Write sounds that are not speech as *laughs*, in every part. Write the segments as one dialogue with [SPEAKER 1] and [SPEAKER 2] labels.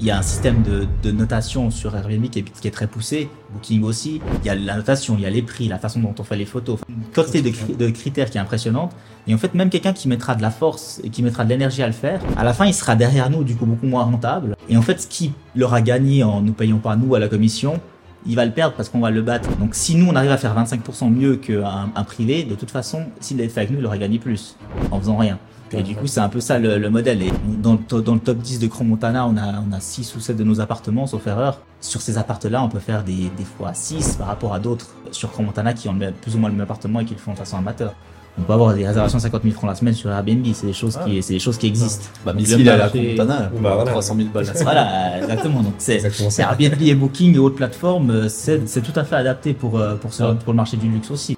[SPEAKER 1] Il y a un système de, notation sur Airbnb qui est, très poussé, Booking aussi. Il y a la notation, il y a les prix, la façon dont on fait les photos, une quantité de, critères qui est impressionnante. Et en fait, même quelqu'un qui mettra de la force et qui mettra de l'énergie à le faire, à la fin, il sera derrière nous, du coup, beaucoup moins rentable. Et en fait, ce qui leur a gagné en nous payant pas nous à la commission, il va le perdre parce qu'on va le battre. Donc si nous on arrive à faire 25% mieux qu'un un privé, de toute façon, s'il l'avait fait avec nous, il aurait gagné plus en faisant rien. Et du coup, c'est un peu ça le, le, modèle. Et dans le, dans le top 10 de Chrome Montana, on a, on a 6 ou 7 de nos appartements, sauf erreur. Sur ces appartements-là, on peut faire des, des fois 6 par rapport à d'autres sur Chrome Montana qui ont plus ou moins le même appartement et qui le font de façon amateur. On peut avoir des réservations de 50 000 francs la semaine sur Airbnb, c'est des choses qui, c'est des choses qui existent.
[SPEAKER 2] Bah, mais s'il est à la Montana,
[SPEAKER 3] bah, voilà.
[SPEAKER 2] 300 000 balles.
[SPEAKER 1] voilà, exactement. Donc c'est Airbnb et Booking et autres plateformes, c'est tout à fait adapté pour pour, ce, pour le marché du luxe aussi.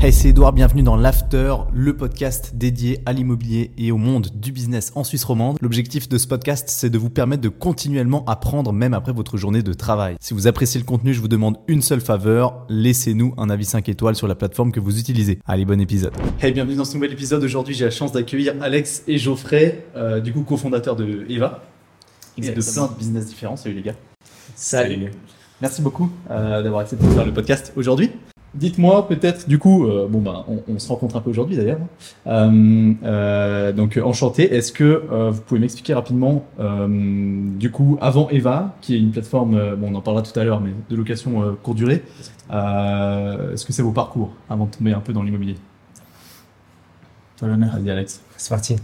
[SPEAKER 4] Hey, c'est Edouard, bienvenue dans l'After, le podcast dédié à l'immobilier et au monde du business en Suisse romande. L'objectif de ce podcast, c'est de vous permettre de continuellement apprendre même après votre journée de travail. Si vous appréciez le contenu, je vous demande une seule faveur, laissez-nous un avis 5 étoiles sur la plateforme que vous utilisez. Allez, bon épisode. Hey, bienvenue dans ce nouvel épisode. Aujourd'hui, j'ai la chance d'accueillir Alex et Geoffrey, euh, du coup cofondateurs de Eva. Exactement. Et de plein de business différents. Salut les gars.
[SPEAKER 1] Salut. Salut.
[SPEAKER 4] Merci beaucoup euh, d'avoir accepté de faire le podcast aujourd'hui. Dites-moi peut-être, du coup, euh, bon bah, on, on, se rencontre un peu aujourd'hui d'ailleurs. Euh, euh, donc enchanté. Est-ce que euh, vous pouvez m'expliquer rapidement, euh, du coup, avant Eva, qui est une plateforme, bon, on en parlera tout à l'heure, mais de location courte durée. Est-ce que c'est vos parcours avant de tomber un peu dans l'immobilier?
[SPEAKER 1] Toi l'honneur.
[SPEAKER 4] Vas-y Alex.
[SPEAKER 3] C'est parti.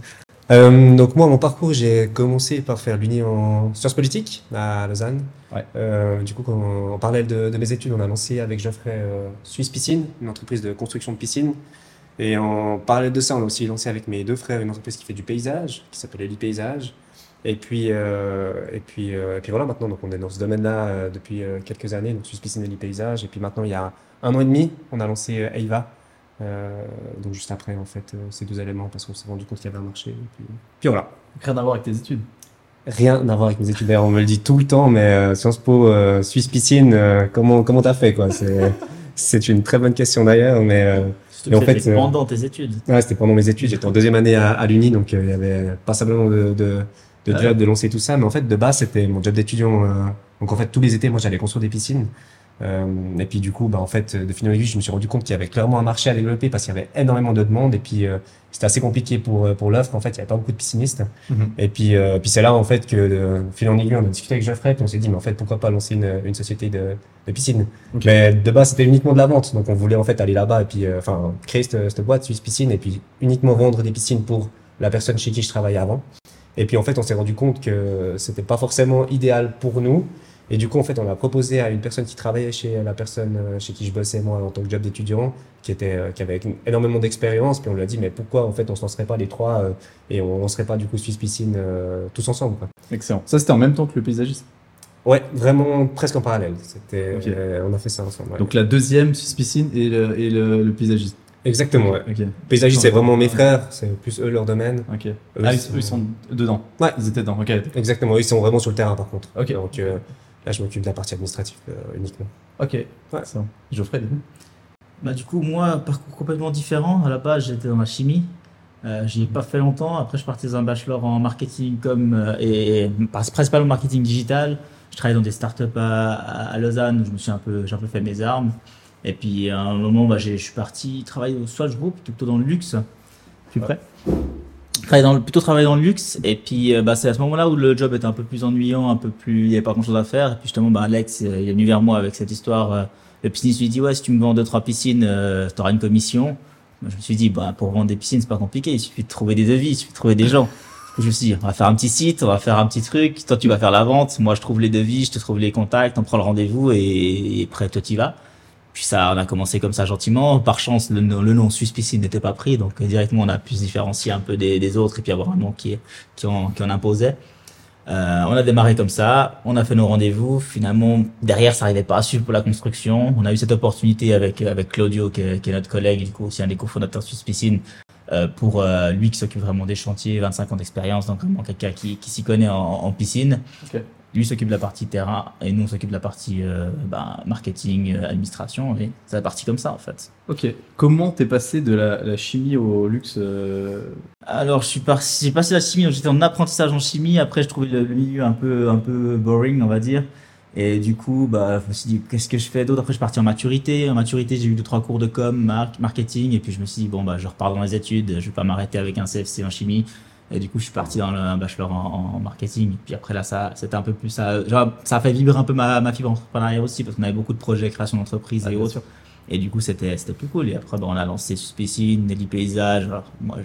[SPEAKER 3] Euh, donc moi, mon parcours, j'ai commencé par faire l'Uni en sciences politiques à Lausanne.
[SPEAKER 4] Ouais.
[SPEAKER 3] Euh, du coup, quand, en parallèle de, de, mes études, on a lancé avec Geoffrey euh, Suisse Piscine, une entreprise de construction de piscines. Et en parallèle de ça, on a aussi lancé avec mes deux frères une entreprise qui fait du paysage, qui s'appelle Eli Paysage. Et puis, euh, et puis, et puis voilà, maintenant, donc on est dans ce domaine-là depuis quelques années, donc Suisse Piscine, Eli Paysage. Et puis maintenant, il y a un an et demi, on a lancé Eiva, donc juste après en fait euh, ces deux éléments parce qu'on s'est rendu compte qu'il y avait un marché et puis, puis voilà.
[SPEAKER 4] Rien à voir avec tes études
[SPEAKER 3] Rien à voir avec mes études. D'ailleurs, on me le dit tout le temps, mais euh, Sciences Po, euh, Suisse Piscine, euh, comment comment t'as fait quoi? C'est *laughs* une très bonne question d'ailleurs, mais
[SPEAKER 1] et en fait pendant tes études.
[SPEAKER 3] Ouais, c'était pendant mes études. J'étais en deuxième année à, à l'Uni, donc il y avait passablement de de, de job de lancer tout ça, mais en fait de base c'était mon job d'étudiant. donc en fait tous les étés, moi j'allais construire des piscines. Euh, et puis du coup, bah, en fait, de fil en aiguille, je me suis rendu compte qu'il y avait clairement un marché à développer parce qu'il y avait énormément de demandes. Et puis euh, c'était assez compliqué pour pour l'offre. En fait, il y avait pas beaucoup de piscinistes.
[SPEAKER 4] Mm -hmm.
[SPEAKER 3] Et puis euh, puis c'est là en fait que de fil en aiguille, on a discuté avec Geoffrey, puis on s'est dit mais en fait pourquoi pas lancer une, une société de, de piscine?
[SPEAKER 4] Okay.
[SPEAKER 3] Mais de base c'était uniquement de la vente, donc on voulait en fait aller là-bas et puis enfin créer cette, cette boîte Suisse Piscine et puis uniquement vendre des piscines pour la personne chez qui je travaillais avant. Et puis en fait on s'est rendu compte que c'était pas forcément idéal pour nous. Et du coup, en fait, on a proposé à une personne qui travaillait chez la personne chez qui je bossais, moi, en tant que job d'étudiant, qui était, qui avait énormément d'expérience. Puis on lui a dit, mais pourquoi, en fait, on se lancerait pas les trois euh, et on lancerait pas, du coup, Suisse Piscine euh, tous ensemble, quoi.
[SPEAKER 4] Excellent. Ça, c'était en même temps que le paysagisme?
[SPEAKER 3] Ouais, vraiment presque en parallèle. C'était,
[SPEAKER 4] okay.
[SPEAKER 3] euh, on a fait ça ensemble. Ouais.
[SPEAKER 4] Donc la deuxième Suisse Piscine et le, et le, le paysagisme.
[SPEAKER 3] Exactement, ouais.
[SPEAKER 4] Okay.
[SPEAKER 3] Paysagiste, c'est vraiment mes frères, c'est plus eux leur domaine.
[SPEAKER 4] Ok. Eux, ah, ils, sont... eux, ils sont dedans.
[SPEAKER 3] Ouais.
[SPEAKER 4] Ils étaient dedans, ok.
[SPEAKER 3] Exactement, ils sont vraiment sur le terrain par contre.
[SPEAKER 4] Ok.
[SPEAKER 3] Donc, euh, Là, je m'occupe de la partie administrative euh, uniquement.
[SPEAKER 4] Ok,
[SPEAKER 3] ouais.
[SPEAKER 4] ça. Geoffrey, du coup
[SPEAKER 1] bah, Du coup, moi, parcours complètement différent. À la base, j'étais dans la chimie. Euh, J'y ai pas fait longtemps. Après, je partais dans un bachelor en marketing comme euh, et, et principalement marketing digital. Je travaillais dans des startups à, à, Lausanne où je me suis un peu, j'ai un peu fait mes armes. Et puis à un moment, bah, je suis parti travailler au Swatch Group, plutôt dans le luxe. Plus près dans le, plutôt travailler dans le luxe. Et puis euh, bah, c'est à ce moment-là où le job était un peu plus ennuyant un peu plus il y avait pas grand-chose à faire. Et puis justement bah, Alex euh, il est venu vers moi avec cette histoire euh, le pisciniste lui dit ouais si tu me vends deux trois piscines euh, tu auras une commission. Moi, je me suis dit bah pour vendre des piscines c'est pas compliqué. Il suffit de trouver des devis il suffit de trouver des gens. Je me suis dit on va faire un petit site on va faire un petit truc. Toi tu vas faire la vente. Moi je trouve les devis je te trouve les contacts on prend le rendez-vous et, et après toi tu vas puis ça, on a commencé comme ça gentiment. Par chance, le, le nom Suisse Piscine n'était pas pris, donc directement on a pu se différencier un peu des, des autres et puis avoir un nom qui, qui, en, qui en imposait. Euh, on a démarré comme ça, on a fait nos rendez-vous. Finalement, derrière, ça arrivait pas à suivre pour la construction. On a eu cette opportunité avec avec Claudio, qui est, qui est notre collègue, du coup aussi un des cofondateurs de Suisse Piscine, euh, pour euh, lui qui s'occupe vraiment des chantiers, 25 ans d'expérience, donc vraiment quelqu'un qui, qui s'y connaît en, en piscine.
[SPEAKER 4] Okay.
[SPEAKER 1] Lui s'occupe de la partie terrain et nous on s'occupe de la partie euh, bah, marketing, euh, administration. Et c'est la partie comme ça en fait.
[SPEAKER 5] Ok. Comment t'es passé de la, la, chimie au luxe euh
[SPEAKER 1] Alors je suis j'ai passé la chimie. J'étais en apprentissage en chimie. Après je trouvais le, milieu un peu un peu boring on va dire. Et du coup, bah, je me suis dit, qu'est-ce que je fais d'autre? Après, je suis parti en maturité. En maturité, j'ai eu deux, trois cours de com, marketing. Et puis, je me suis dit, bon, bah, je repars dans les études. Je vais pas m'arrêter avec un CFC en chimie. Et du coup, je suis parti dans un bachelor en, marketing. Puis après, là, ça, c'était un peu plus ça. Genre, ça a fait vibrer un peu ma, ma fibre entrepreneuriale aussi, parce qu'on avait beaucoup de projets, création d'entreprise ah, et autres. Et du coup, c'était, c'était plus cool. Et après, on a lancé Suspicine, Nelly Paysage. Alors, moi,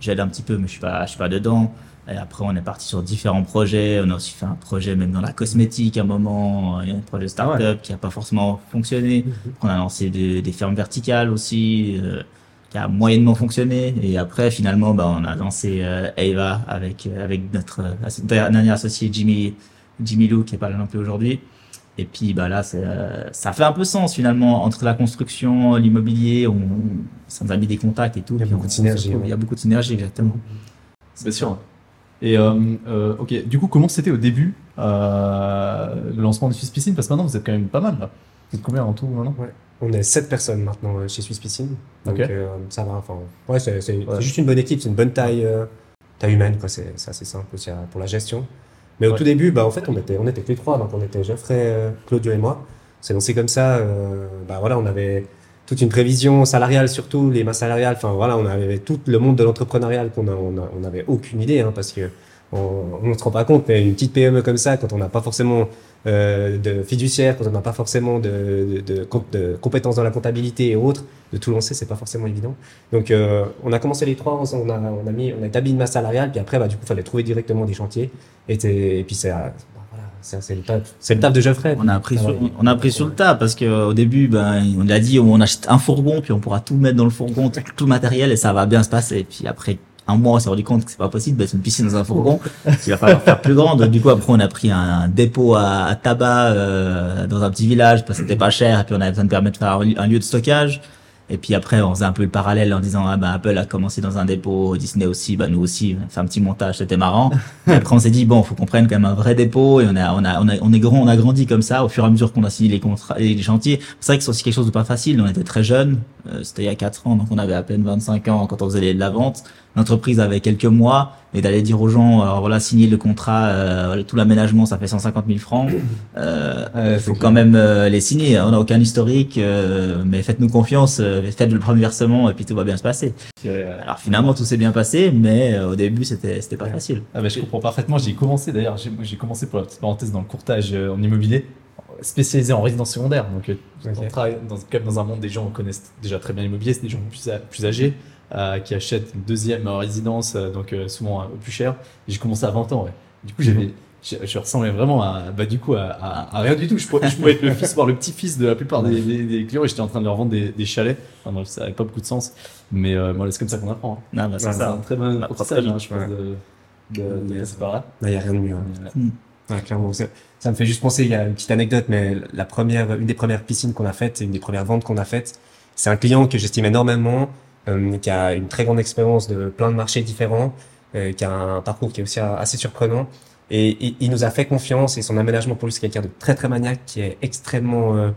[SPEAKER 1] j'aide un petit peu, mais je suis pas, je suis pas dedans. Et après, on est parti sur différents projets. On a aussi fait un projet même dans la cosmétique à un moment. Il y a un projet startup up qui a pas forcément fonctionné. Mhm. On a lancé des, des fermes verticales aussi. Euh, qui a moyennement fonctionné. Et après, finalement, bah, on a lancé euh, Ava avec euh, avec notre euh, dernier associé Jimmy Jimmy Lou qui est pas là non plus aujourd'hui. Et puis bah là, ça fait un peu sens finalement entre la construction, l'immobilier, on, ça nous a mis des contacts et tout.
[SPEAKER 3] Il y a beaucoup de synergie.
[SPEAKER 1] Il y a beaucoup de synergie, exactement.
[SPEAKER 5] C'est sûr. Et euh, ok, du coup, comment c'était au début le lancement de Swiss Piscine? Parce que maintenant, vous êtes quand même pas mal là. Vous êtes combien en tout maintenant?
[SPEAKER 3] Ouais. On est 7 personnes maintenant euh, chez Swiss Piscine. Donc euh, ça va. Enfin, ouais, c'est juste une bonne équipe, c'est une bonne taille, euh, taille humaine. C'est assez simple aussi pour la gestion. Mais au tout début, bah, en fait, on était, on était que les trois. Donc on était Geoffrey, Claudio et moi. C'est lancé comme ça. bah, voilà, on avait toute une prévision salariale, surtout les masses salariales. Enfin voilà, on avait tout le monde de l'entrepreneurial qu'on on n'avait aucune idée hein, parce que on ne se rend pas compte, mais une petite PME comme ça, quand on n'a pas forcément euh, de fiduciaire, quand on n'a pas forcément de, de, de, compétences dans la comptabilité et autres, de tout lancer, c'est pas forcément évident. Donc, euh, on a commencé les trois, on a, on a, mis, on a établi une masse salariale, puis après, bah, du coup, il fallait trouver directement des chantiers. Et, et puis, c'est bah, c'est le taf, c'est le taf de Geoffrey.
[SPEAKER 1] On a appris sur, on a appris sur le tas parce que au début, ben, on a dit, on achète un fourgon, puis on pourra tout mettre dans le fourgon, tout, tout le matériel, et ça va bien se passer. Puis après un mois, on s'est rendu compte que c'est pas possible d'être une piscine dans un fourgon. Il va falloir faire plus grande. Du coup, après, on a pris un, dépôt à, tabac euh, dans un petit village parce que c'était pas cher. Et puis, on avait besoin de permettre de faire un lieu de stockage. Et puis après, on faisait un peu le parallèle en disant, ah bah, Apple a commencé dans un dépôt, Disney aussi, bah, nous aussi, on fait un petit montage, c'était marrant. *laughs* et après, on s'est dit, bon, faut qu'on prenne quand même un vrai dépôt, et on a, on a, on a, on est grand, on a grandi comme ça, au fur et à mesure qu'on a signé les contrats, les chantiers. C'est vrai que c'est aussi quelque chose de pas facile, on était très jeunes, euh, c'était il y a 4 ans, donc on avait à peine 25 ans quand on faisait de la vente l'entreprise avait quelques mois et d'aller dire aux gens alors voilà signer le contrat euh, tout l'aménagement ça fait 150 000 francs euh, *coughs* faut quand même euh, les signer. On n'a aucun historique euh, mais faites-nous confiance faites le premier versement et puis tout va bien se passer. Alors finalement tout s'est bien passé mais au début c'était c'était pas facile.
[SPEAKER 5] Ah, mais je comprends parfaitement. J'ai commencé d'ailleurs j'ai commencé pour la petite parenthèse dans le courtage en immobilier spécialisé en résidence secondaire. Donc on travaille dans, dans un monde des gens connaissent déjà très bien l'immobilier c'est des gens plus, plus âgés. euh, qui achètent une deuxième résidence, euh, donc euh, souvent un peu plus cher. J'ai commencé à 20 ans. Ouais. Du coup, j'avais, je, ressemblais vraiment à, bah, du coup, à, rien du tout. Je pouvais, je pouvais être le fils, voire le petit-fils de la plupart des, des, clients et j'étais en train de leur vendre des, des chalets. Enfin, bref, ça n'avait pas beaucoup de sens. Mais bon, c'est comme ça qu'on apprend. Hein.
[SPEAKER 1] Non, bah, c'est
[SPEAKER 5] un très bon apprentissage, hein, je pense, de, de, passer par là.
[SPEAKER 3] Il n'y a rien de mieux. Hein. clairement. Ça, ça, me fait juste penser, il y a une petite anecdote, mais la première, une des premières piscines qu'on a faites, une des premières ventes qu'on a faites, c'est un client que j'estime énormément, euh, qui a une très grande expérience de plein de marchés différents, euh, qui a un parcours qui est aussi assez surprenant. Et il, nous a fait confiance et son aménagement pour lui, c'est quelqu'un de très très maniaque, qui est extrêmement... Euh,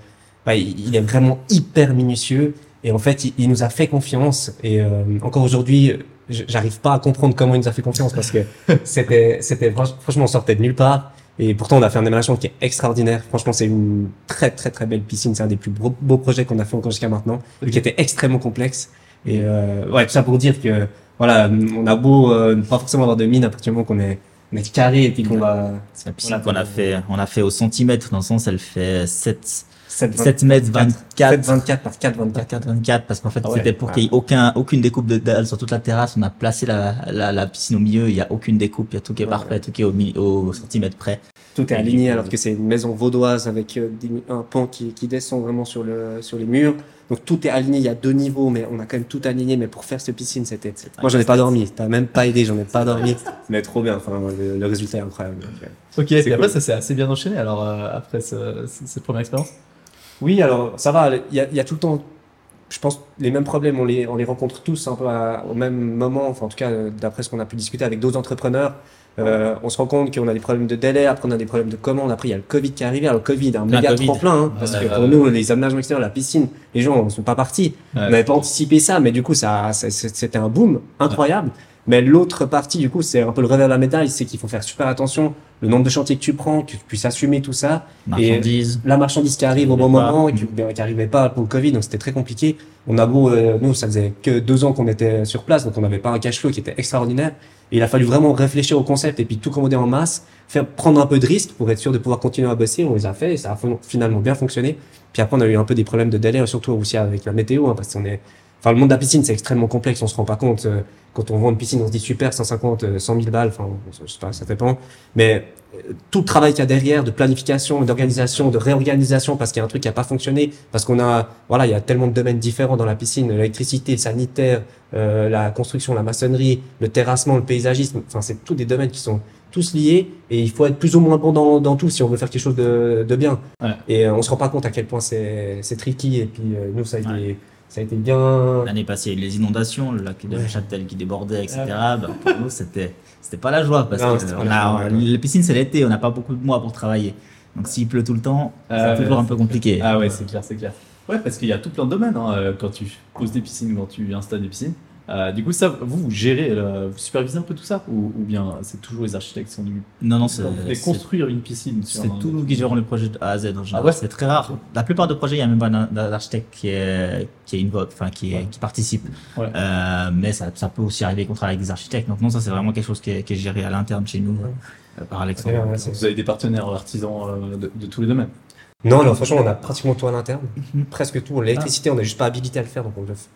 [SPEAKER 3] bah, il, est vraiment hyper minutieux. Et en fait, il, nous a fait confiance. Et encore aujourd'hui, j'arrive pas à comprendre comment il nous a fait confiance parce que *laughs* c'était, c'était franchement, on sortait de nulle part. Et pourtant, on a fait un aménagement qui est extraordinaire. Franchement, c'est une très très très belle piscine. C'est un des plus beaux, beaux projets qu'on a fait encore jusqu'à maintenant, qui était extrêmement complexe. Et euh, ouais, tout ça pour dire que voilà, on a beau euh, pas forcément avoir de mine à partir du moment qu'on est, on est carré et puis qu'on va.
[SPEAKER 1] C'est la piscine qu'on a fait, on a fait au centimètre dans le sens, elle fait 7 7, mètres 24.
[SPEAKER 3] 7, 24 par 4, 24.
[SPEAKER 1] 4, 24, parce qu'en fait, ah c'était pour qu'il n'y ait aucun, aucune découpe de dalle sur toute la terrasse. On a placé la, la, la piscine au milieu, il n'y a aucune découpe, il y a tout qui est parfait, tout qui est au, au centimètre près.
[SPEAKER 3] Tout est aligné, alors que c'est une maison vaudoise avec euh, un pan qui, qui descend vraiment sur le, sur les murs. Donc tout est aligné, il y a deux niveaux, mais on a quand même tout aligné. Mais pour faire cette piscine, c'était. Moi, j'en ai pas dormi. T'as même pas aidé, j'en ai pas dormi. *laughs* Mais trop bien. Enfin, le, résultat est incroyable.
[SPEAKER 5] ok. Et après, ça s'est assez bien enchaîné. Alors euh, après ce, cette première expérience.
[SPEAKER 3] Oui, alors ça va. Il y a, y a, tout le temps je pense les mêmes problèmes, on les, on les rencontre tous un peu au même moment, enfin en tout cas d'après ce qu'on a pu discuter avec d'autres entrepreneurs. Euh, on se rend compte qu'on a des problèmes de délai, après on a des problèmes de commande, après il y a le Covid qui est arrivé. Alors le Covid, un méga tremplin, hein, parce que pour nous, les aménagements extérieurs, la piscine, les gens ne sont pas partis. on n'avait pas anticipé ça, mais du coup, ça, c'était un boom incroyable. Mais l'autre partie, du coup, c'est un peu le revers de la médaille, c'est qu'il faut faire super attention, le nombre de chantiers que tu prends, que tu puisses assumer tout ça.
[SPEAKER 1] Marchandise.
[SPEAKER 3] Et la marchandise qui arrive au bon moment et qui n'arrivait pas pour le Covid, donc c'était très compliqué. On a beau, euh, nous, ça faisait que deux ans qu'on était sur place, donc on n'avait pas un cash flow qui était extraordinaire. Et il a fallu vraiment réfléchir au concept et puis tout commander en masse, faire prendre un peu de risque pour être sûr de pouvoir continuer à bosser. On les a fait et ça a finalement bien fonctionné. Puis après, on a eu un peu des problèmes de délai, surtout aussi avec la météo, hein, parce qu'on est, enfin, le monde de la piscine, c'est extrêmement complexe, on se rend pas compte. Euh, quand on vend une piscine, on se dit super, 150, 100 000 balles, enfin, je sais pas, ça dépend. Mais euh, tout le travail qu'il y a derrière de planification, d'organisation, de réorganisation, parce qu'il y a un truc qui a pas fonctionné, parce qu'on a, voilà, il y a tellement de domaines différents dans la piscine, l'électricité, le sanitaire, euh, la construction, la maçonnerie, le terrassement, le paysagisme. Enfin, c'est tous des domaines qui sont tous liés et il faut être plus ou moins bon dans, dans tout si on veut faire quelque chose de, de bien. Ouais. Et euh, on se rend pas compte à quel point c'est tricky et puis euh, nous ça a été ça a été bien.
[SPEAKER 1] L'année passée, les inondations, le lac de Châtel qui débordait, etc. Ben, pour nous, c'était, c'était pas la joie parce que on a, les piscines, c'est l'été, on n'a pas beaucoup de mois pour travailler. Donc s'il pleut tout le temps, c'est toujours un peu compliqué.
[SPEAKER 5] Ah ouais, c'est clair, c'est clair. Ouais, parce qu'il y a tout plein de domaines hein, euh, quand tu poses des piscines, quand tu installes des piscines. Euh, du coup, ça, vous, vous gérez, euh, vous supervisez un peu tout ça ou, ou bien c'est toujours les architectes qui sont venus
[SPEAKER 1] Non, non, c'est.
[SPEAKER 5] construire une piscine.
[SPEAKER 1] C'est tout nous qui gérons le projet de A à Z en général. Ah ouais c'est très rare. La plupart des projets, il n'y a même pas d'architecte qui est, qui est invoque, enfin, qui, est, qui participe. Ouais. Euh, mais ça, ça peut aussi arriver qu'on travaille avec des architectes. Donc, non, ça, c'est vraiment quelque chose qui est, qui est géré à l'interne chez nous, euh, par Alexandre.
[SPEAKER 5] vous avez des partenaires artisans de, de tous les domaines
[SPEAKER 3] non, non, franchement, on a pratiquement tout à l'interne. Mhm. Presque tout. L'électricité, on n'est juste pas habilité à le faire, donc on le fait.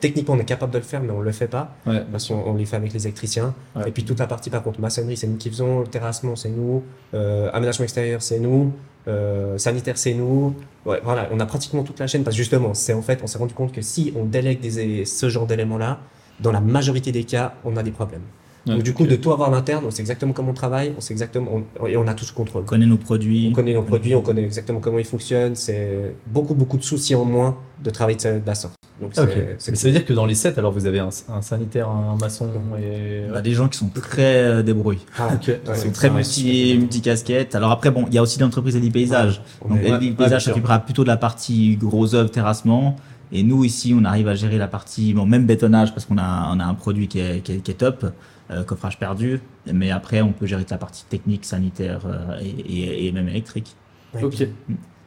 [SPEAKER 3] Techniquement, on est capable de le faire, mais on le fait pas. Parce qu'on on les fait avec les électriciens. Et puis toute la partie, par contre, maçonnerie, c'est nous qui faisons. Le terrassement, c'est nous. Euh, aménagement extérieur, c'est nous. Euh, sanitaire, c'est nous. Ouais, voilà, on a pratiquement toute la chaîne parce que justement, c'est en fait, on s'est rendu compte que si on délègue des, ce genre d'éléments-là, dans la majorité des cas, on a des problèmes. Donc, du coup, de tout avoir l'interne, on sait exactement comment on travaille, on sait exactement, et on a tout ce contrôle.
[SPEAKER 1] On connaît nos produits.
[SPEAKER 3] On connaît nos produits, on connaît exactement comment ils fonctionnent. C'est beaucoup, beaucoup de soucis en moins de travailler de la sorte.
[SPEAKER 5] Donc, ça veut dire que dans les sets, alors vous avez un, sanitaire, un maçon et.
[SPEAKER 1] On a des gens qui sont très euh, débrouillés. Ah, Ils sont très multi, multi casquettes. Alors après, bon, il y a aussi l'entreprise Eli Paysage. Donc, Eli Paysage s'occupera plutôt de la partie gros œuvre, terrassement. Et nous, ici, on arrive à gérer la partie, bon, même bétonnage, parce qu'on a, on a un produit qui est, qui est, qui est top. Euh, coffrage perdu. Mais après, on peut gérer la partie technique, sanitaire euh, et, et, même électrique.
[SPEAKER 3] ok.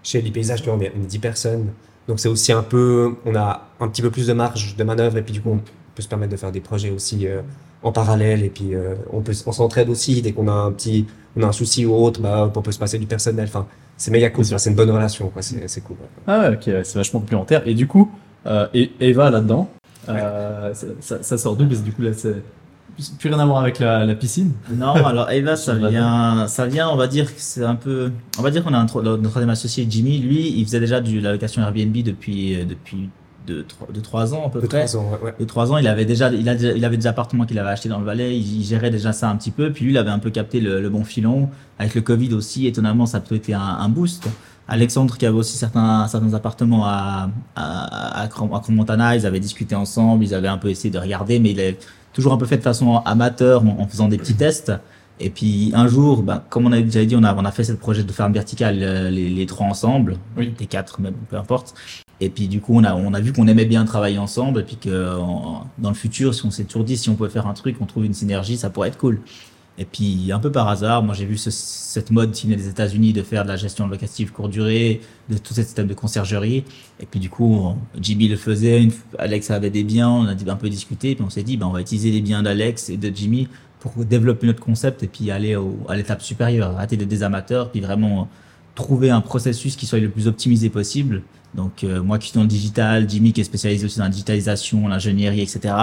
[SPEAKER 3] Chez les paysages, on est 10 personnes. Donc c'est aussi un peu, on a un petit peu plus de marge de manœuvre et puis du coup on peut se permettre de faire des projets aussi euh, en parallèle et puis on peut, on s'entraide aussi dès qu'on a un petit, on a un souci ou autre, bah on peut se passer du personnel. Enfin, c'est méga cool, c'est une bonne relation, quoi. C'est cool.
[SPEAKER 5] Ah ouais, ok, c'est vachement complémentaire. Et du coup, et Eva là-dedans, ça, ça, sort d'où? Parce que du coup là, c'est plus rien à voir avec la, la piscine.
[SPEAKER 1] Non, alors Eva, *laughs* ça vient, ça vient, on va dire que c'est un peu, on va dire qu'on a un, notre troisième associé Jimmy, lui, il faisait déjà de la location Airbnb depuis, euh, depuis de, de 3 ans à peu près. 3 ans, ouais. De 3 ans, il avait déjà, il, a, il avait des appartements qu'il avait achetés dans le Valais, il, gérait déjà ça un petit peu, puis lui, il avait un peu capté le, le bon filon. Avec le Covid aussi, étonnamment, ça a peut-être été un, un, boost. Alexandre, qui avait aussi certains, certains appartements à, à, à, à Montana, ils avaient discuté ensemble, ils avaient un peu essayé de regarder, mais il est toujours un peu fait de façon amateur en, faisant des petits tests. Et puis un jour, ben, comme on avait déjà dit, on a, on a fait ce projet de ferme verticale euh, les, les, trois ensemble, oui. les quatre même, peu importe. Et puis du coup, on a, on a vu qu'on aimait bien travailler ensemble et puis que dans le futur, si on s'est toujours dit si on pouvait faire un truc, on trouve une synergie, ça pourrait être cool. Et puis, un peu par hasard, moi j'ai vu ce, cette mode qui des États-Unis de faire de la gestion locative courte durée, de tout ce système de conciergerie. Et puis du coup, Jimmy le faisait, Alex avait des biens, on a un peu discuté, puis on s'est dit, ben, on va utiliser les biens d'Alex et de Jimmy pour développer notre concept et puis aller au, à l'étape supérieure, arrêter d'être des amateurs, puis vraiment trouver un processus qui soit le plus optimisé possible donc euh, moi qui suis dans le digital, Jimmy qui est spécialisé aussi dans la digitalisation, l'ingénierie, etc.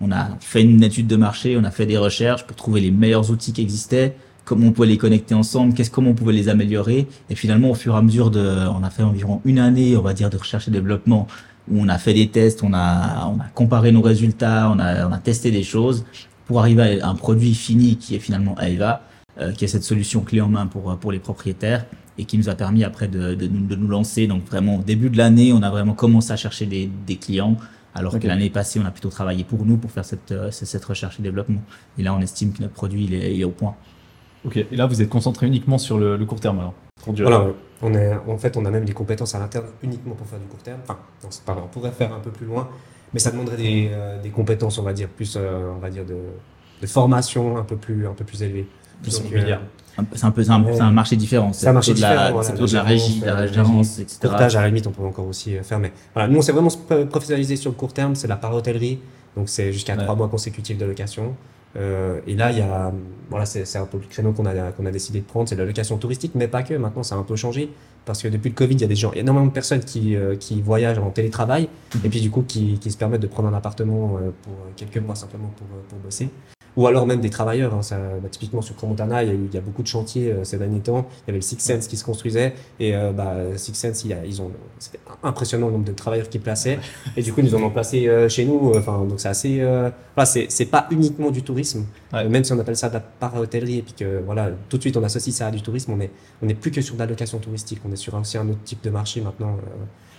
[SPEAKER 1] On a fait une étude de marché, on a fait des recherches pour trouver les meilleurs outils qui existaient, comment on pouvait les connecter ensemble, qu'est-ce comment on pouvait les améliorer. Et finalement, au fur et à mesure de, on a fait environ une année, on va dire, de recherche et développement où on a fait des tests, on a, comparé nos résultats, on a, testé des choses pour arriver à un produit fini qui est finalement Aeva, euh, qui est cette solution clé en main pour, pour les propriétaires et qui nous a permis après de, de, nous- de nous lancer. Donc vraiment, au début de l'année, on a vraiment commencé à chercher des, des clients, alors que l'année passée, on a plutôt travaillé pour nous, pour faire cette, euh, cette cette recherche et développement. Et là, on estime que notre produit, il est, il est au point.
[SPEAKER 5] Ok, et là vous êtes concentré uniquement sur le, le court terme alors.
[SPEAKER 3] Voilà, on est, en fait, on a même des compétences à l'interne uniquement pour faire du court terme. Enfin, non, c'est pas vrai, on pourrait faire un peu plus loin, mais ça demanderait des, euh, des compétences, on va dire, plus, euh, on va dire, de, de formation un peu plus, un peu plus élevée.
[SPEAKER 5] Plus
[SPEAKER 3] Donc.
[SPEAKER 1] C'est un peu, c'est un,
[SPEAKER 3] Ouais.
[SPEAKER 1] c'est un marché différent.
[SPEAKER 3] C'est un marché
[SPEAKER 1] plutôt de la-
[SPEAKER 3] différent, voilà,
[SPEAKER 1] de la régie, de la
[SPEAKER 3] gérance,
[SPEAKER 1] etc.
[SPEAKER 3] Courtage, à la limite, on peut encore aussi euh, faire. Mais voilà, nous, on s'est vraiment professionnalisé sur le court terme. C'est la para-hôtellerie. Donc, c'est jusqu'à trois mois consécutifs de location. Euh, et là, il y a, voilà, c'est un peu le créneau qu'on a, qu'on a décidé de prendre. C'est la location touristique, mais pas que. Maintenant, ça a un peu changé. Parce que depuis le Covid, il y a des gens, il y a énormément de personnes qui, euh, qui voyagent en télétravail. Et puis, du coup, qui, qui se permettent de prendre un appartement euh, pour euh, quelques mois simplement pour, euh, pour bosser. Ou alors même des travailleurs. hein, ça, bah, typiquement sur Cromontana, il y, a eu, il y a beaucoup de chantiers euh, ces derniers temps. Il y avait le Six Sense qui se construisait. Et euh, bah, Six Sense, il y a- ils ont, c'était impressionnant le nombre de travailleurs qu'ils plaçaient. Et du coup, ils en ont placé euh, chez nous. Enfin, donc c'est assez. Euh, voilà, c'est, c'est pas uniquement du tourisme.
[SPEAKER 5] Ouais.
[SPEAKER 3] Euh, même si on appelle ça de la para-hôtellerie et puis que voilà, tout de suite on associe ça à du tourisme, on est, on n'est plus que sur de la location touristique. On est sur aussi un autre type de marché maintenant.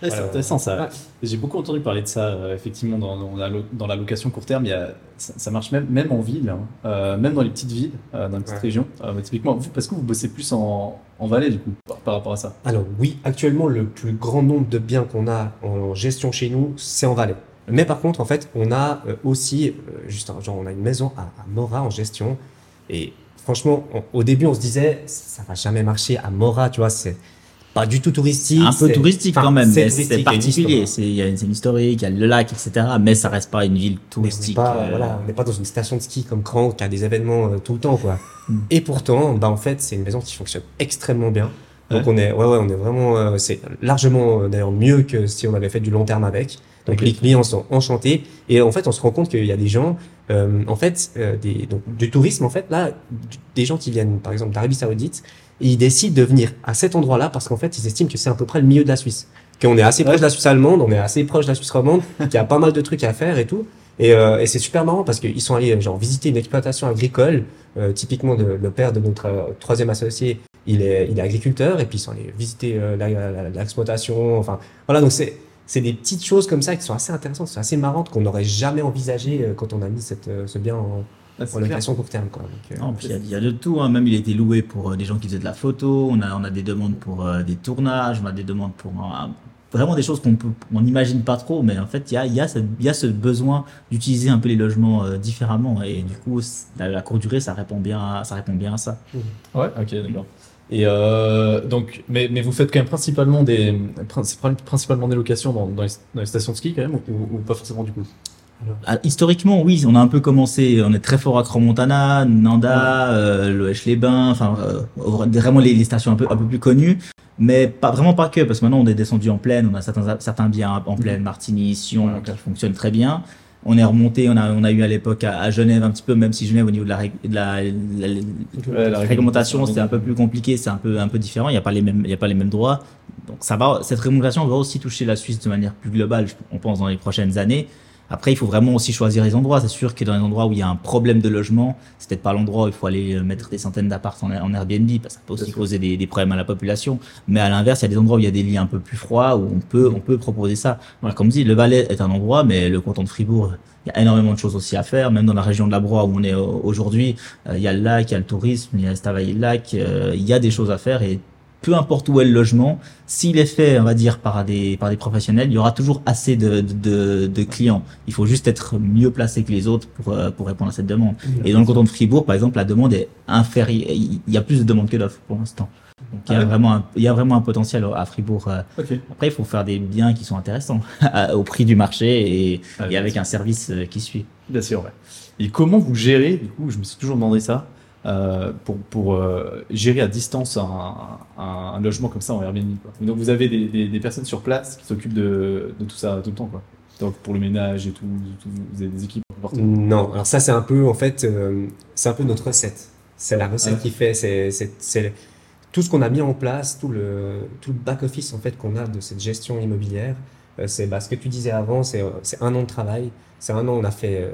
[SPEAKER 3] Euh.
[SPEAKER 5] Ouais, c'est
[SPEAKER 3] Voilà.
[SPEAKER 5] intéressant ça.
[SPEAKER 3] Ouais.
[SPEAKER 5] J'ai beaucoup entendu parler de ça, euh, effectivement, dans, dans la, lo- dans la location court terme. Il y a, ça, ça marche même, même en ville, hein. Euh, même dans les petites villes, euh, dans les petites
[SPEAKER 3] Ouais.
[SPEAKER 5] régions. Euh, typiquement, vous, parce que vous bossez plus en, en vallée, du coup, par, par rapport à ça.
[SPEAKER 3] Alors oui, actuellement le plus grand nombre de biens qu'on a en gestion chez nous, c'est en Valais. Mais par contre, en fait, on a euh, aussi, euh, juste, genre, on a une maison à, à Mora en gestion. Et franchement, on- au début, on se disait, ça va jamais marcher à Mora, tu vois, c'est pas du tout touristique.
[SPEAKER 1] un peu touristique quand même, mais
[SPEAKER 3] touristique,
[SPEAKER 1] c'est particulier.
[SPEAKER 3] touristique,
[SPEAKER 1] C'est- Il y a une scène historique, il y a le lac, etc. Mais ça reste pas une ville
[SPEAKER 3] Mais on n'est
[SPEAKER 1] touristique.
[SPEAKER 3] pas,
[SPEAKER 1] euh,
[SPEAKER 3] voilà, on n'est pas dans une station de ski comme Cran qui a des événements euh, tout le temps, quoi.
[SPEAKER 1] Mm.
[SPEAKER 3] Et pourtant, bah, en fait, c'est une maison qui fonctionne extrêmement bien. Donc on est, ouais, ouais, on est vraiment, euh, c'est largement euh, d'ailleurs mieux que si on avait fait du long terme avec. Donc les clients sont enchantés et en fait on se rend compte qu'il y a des gens, euh, en fait, euh, des, donc du tourisme en fait là, du- des gens qui viennent par exemple d'Arabie Saoudite, et ils décident de venir à cet endroit-là parce qu'en fait ils estiment que c'est à peu près le milieu de la Suisse, qu'on est assez
[SPEAKER 5] Ouais.
[SPEAKER 3] proche de la Suisse allemande, on est assez proche de la Suisse romande, *laughs* qu'il y a pas mal de trucs à faire et tout. Et, euh, et c'est super marrant parce qu'ils sont allés genre visiter une exploitation agricole. Euh, typiquement, de- le père de notre euh, troisième associé, il est, il est agriculteur et puis ils sont allés visiter euh, l'exploitation. Enfin, voilà, donc c'est c'est des petites choses comme ça qui sont assez intéressantes, sont assez marrantes qu'on n'aurait jamais envisagé euh, quand on a mis cette, ce bien en,
[SPEAKER 5] Ah, clair.
[SPEAKER 3] location court terme. Quoi. Donc, euh,
[SPEAKER 1] Non, puis il y a- il y, a de tout. Hein. Même il a été loué pour euh, des gens qui faisaient de la photo. On a, on a des demandes pour euh, des tournages. On a des demandes pour euh, vraiment des choses qu'on peut, on n'imagine pas trop. Mais en fait, il y a, il y a, y a ce besoin d'utiliser un peu les logements euh, différemment. Et du coup, la, la courte durée, ça répond bien, à, ça répond bien à ça.
[SPEAKER 5] Ouais, ok, d'accord. Et euh, donc, mais, mais vous faites quand même principalement des, princi- principalement des locations dans, dans, les, dans les stations de ski quand même, ou, ou pas forcément du coup?
[SPEAKER 1] Ah, historiquement, oui, on a un peu commencé. On est très fort à Cromontana, Nanda, euh, le les bains enfin euh, vraiment les, les stations un peu un peu plus connues, mais pas vraiment pas que, parce que maintenant on est descendu en plaine. On a certains certains biens en plaine, Martigny, Sion,
[SPEAKER 5] Ouais,
[SPEAKER 1] qui fonctionnent très bien. On est remonté, on a on a eu à l'époque à, à Genève un petit peu, même si Genève au niveau de la de la, la- la-
[SPEAKER 5] la
[SPEAKER 1] réglementation c'est un peu plus compliqué, c'est un peu un peu différent. Il n'y a pas les mêmes il y a pas les mêmes droits. Donc ça va, cette réglementation va aussi toucher la Suisse de manière plus globale, on pense dans les prochaines années. Après, il faut vraiment aussi choisir les endroits. C'est sûr que dans les endroits où il y a un problème de logement, c'est peut-être pas l'endroit où il faut aller euh, mettre des centaines d'apparts en, en Airbnb, parce que ça peut aussi causer des, des problèmes à la population. Mais à l'inverse, il y a des endroits où il y a des liens un peu plus froids, où on peut, on peut proposer ça. Voilà, comme dit, le Valais est un endroit, mais le canton de Fribourg, il y a énormément de choses aussi à faire. Même dans la région de la Broye où on est aujourd'hui, euh, il y a le lac, il y a le tourisme, il y a Stavayer-le-Lac, euh, il y a des choses à faire et peu importe où est le logement, s'il est fait, on va dire, par des, par des professionnels, il y aura toujours assez de, de, de, clients. Il faut juste être mieux placé que les autres pour, euh, pour répondre à cette demande. Et dans le canton de Fribourg, par exemple, la demande est inférieure. Il y a plus de demandes que d'offres pour l'instant. Donc il y,
[SPEAKER 5] Ah
[SPEAKER 1] a
[SPEAKER 5] ouais.
[SPEAKER 1] vraiment un, il y a vraiment un potentiel à Fribourg. euh.
[SPEAKER 5] Ok.
[SPEAKER 1] Après, il faut faire des biens qui sont intéressants *laughs* au prix du marché et,
[SPEAKER 5] Ah,
[SPEAKER 1] et avec un service euh, qui suit.
[SPEAKER 5] Bien sûr, ouais. Et comment vous gérez, du coup, je me suis toujours demandé ça, euh, pour, pour euh, gérer à distance un, un, un logement comme ça en Airbnb. Quoi. Donc vous avez des, des, des personnes sur place qui s'occupent de, de tout ça tout le temps, quoi. Donc pour le ménage et tout, tout- vous avez des équipes partout.
[SPEAKER 3] Non, alors ça c'est un peu en fait, euh, c'est un peu notre recette. C'est la recette
[SPEAKER 5] Ouais.
[SPEAKER 3] qui fait, c'est tout ce qu'on a mis en place, tout le tout le back office en fait qu'on a de cette gestion immobilière. c'est bah, ce que tu disais avant, c'est c'est un an de travail. C'est un an, on a fait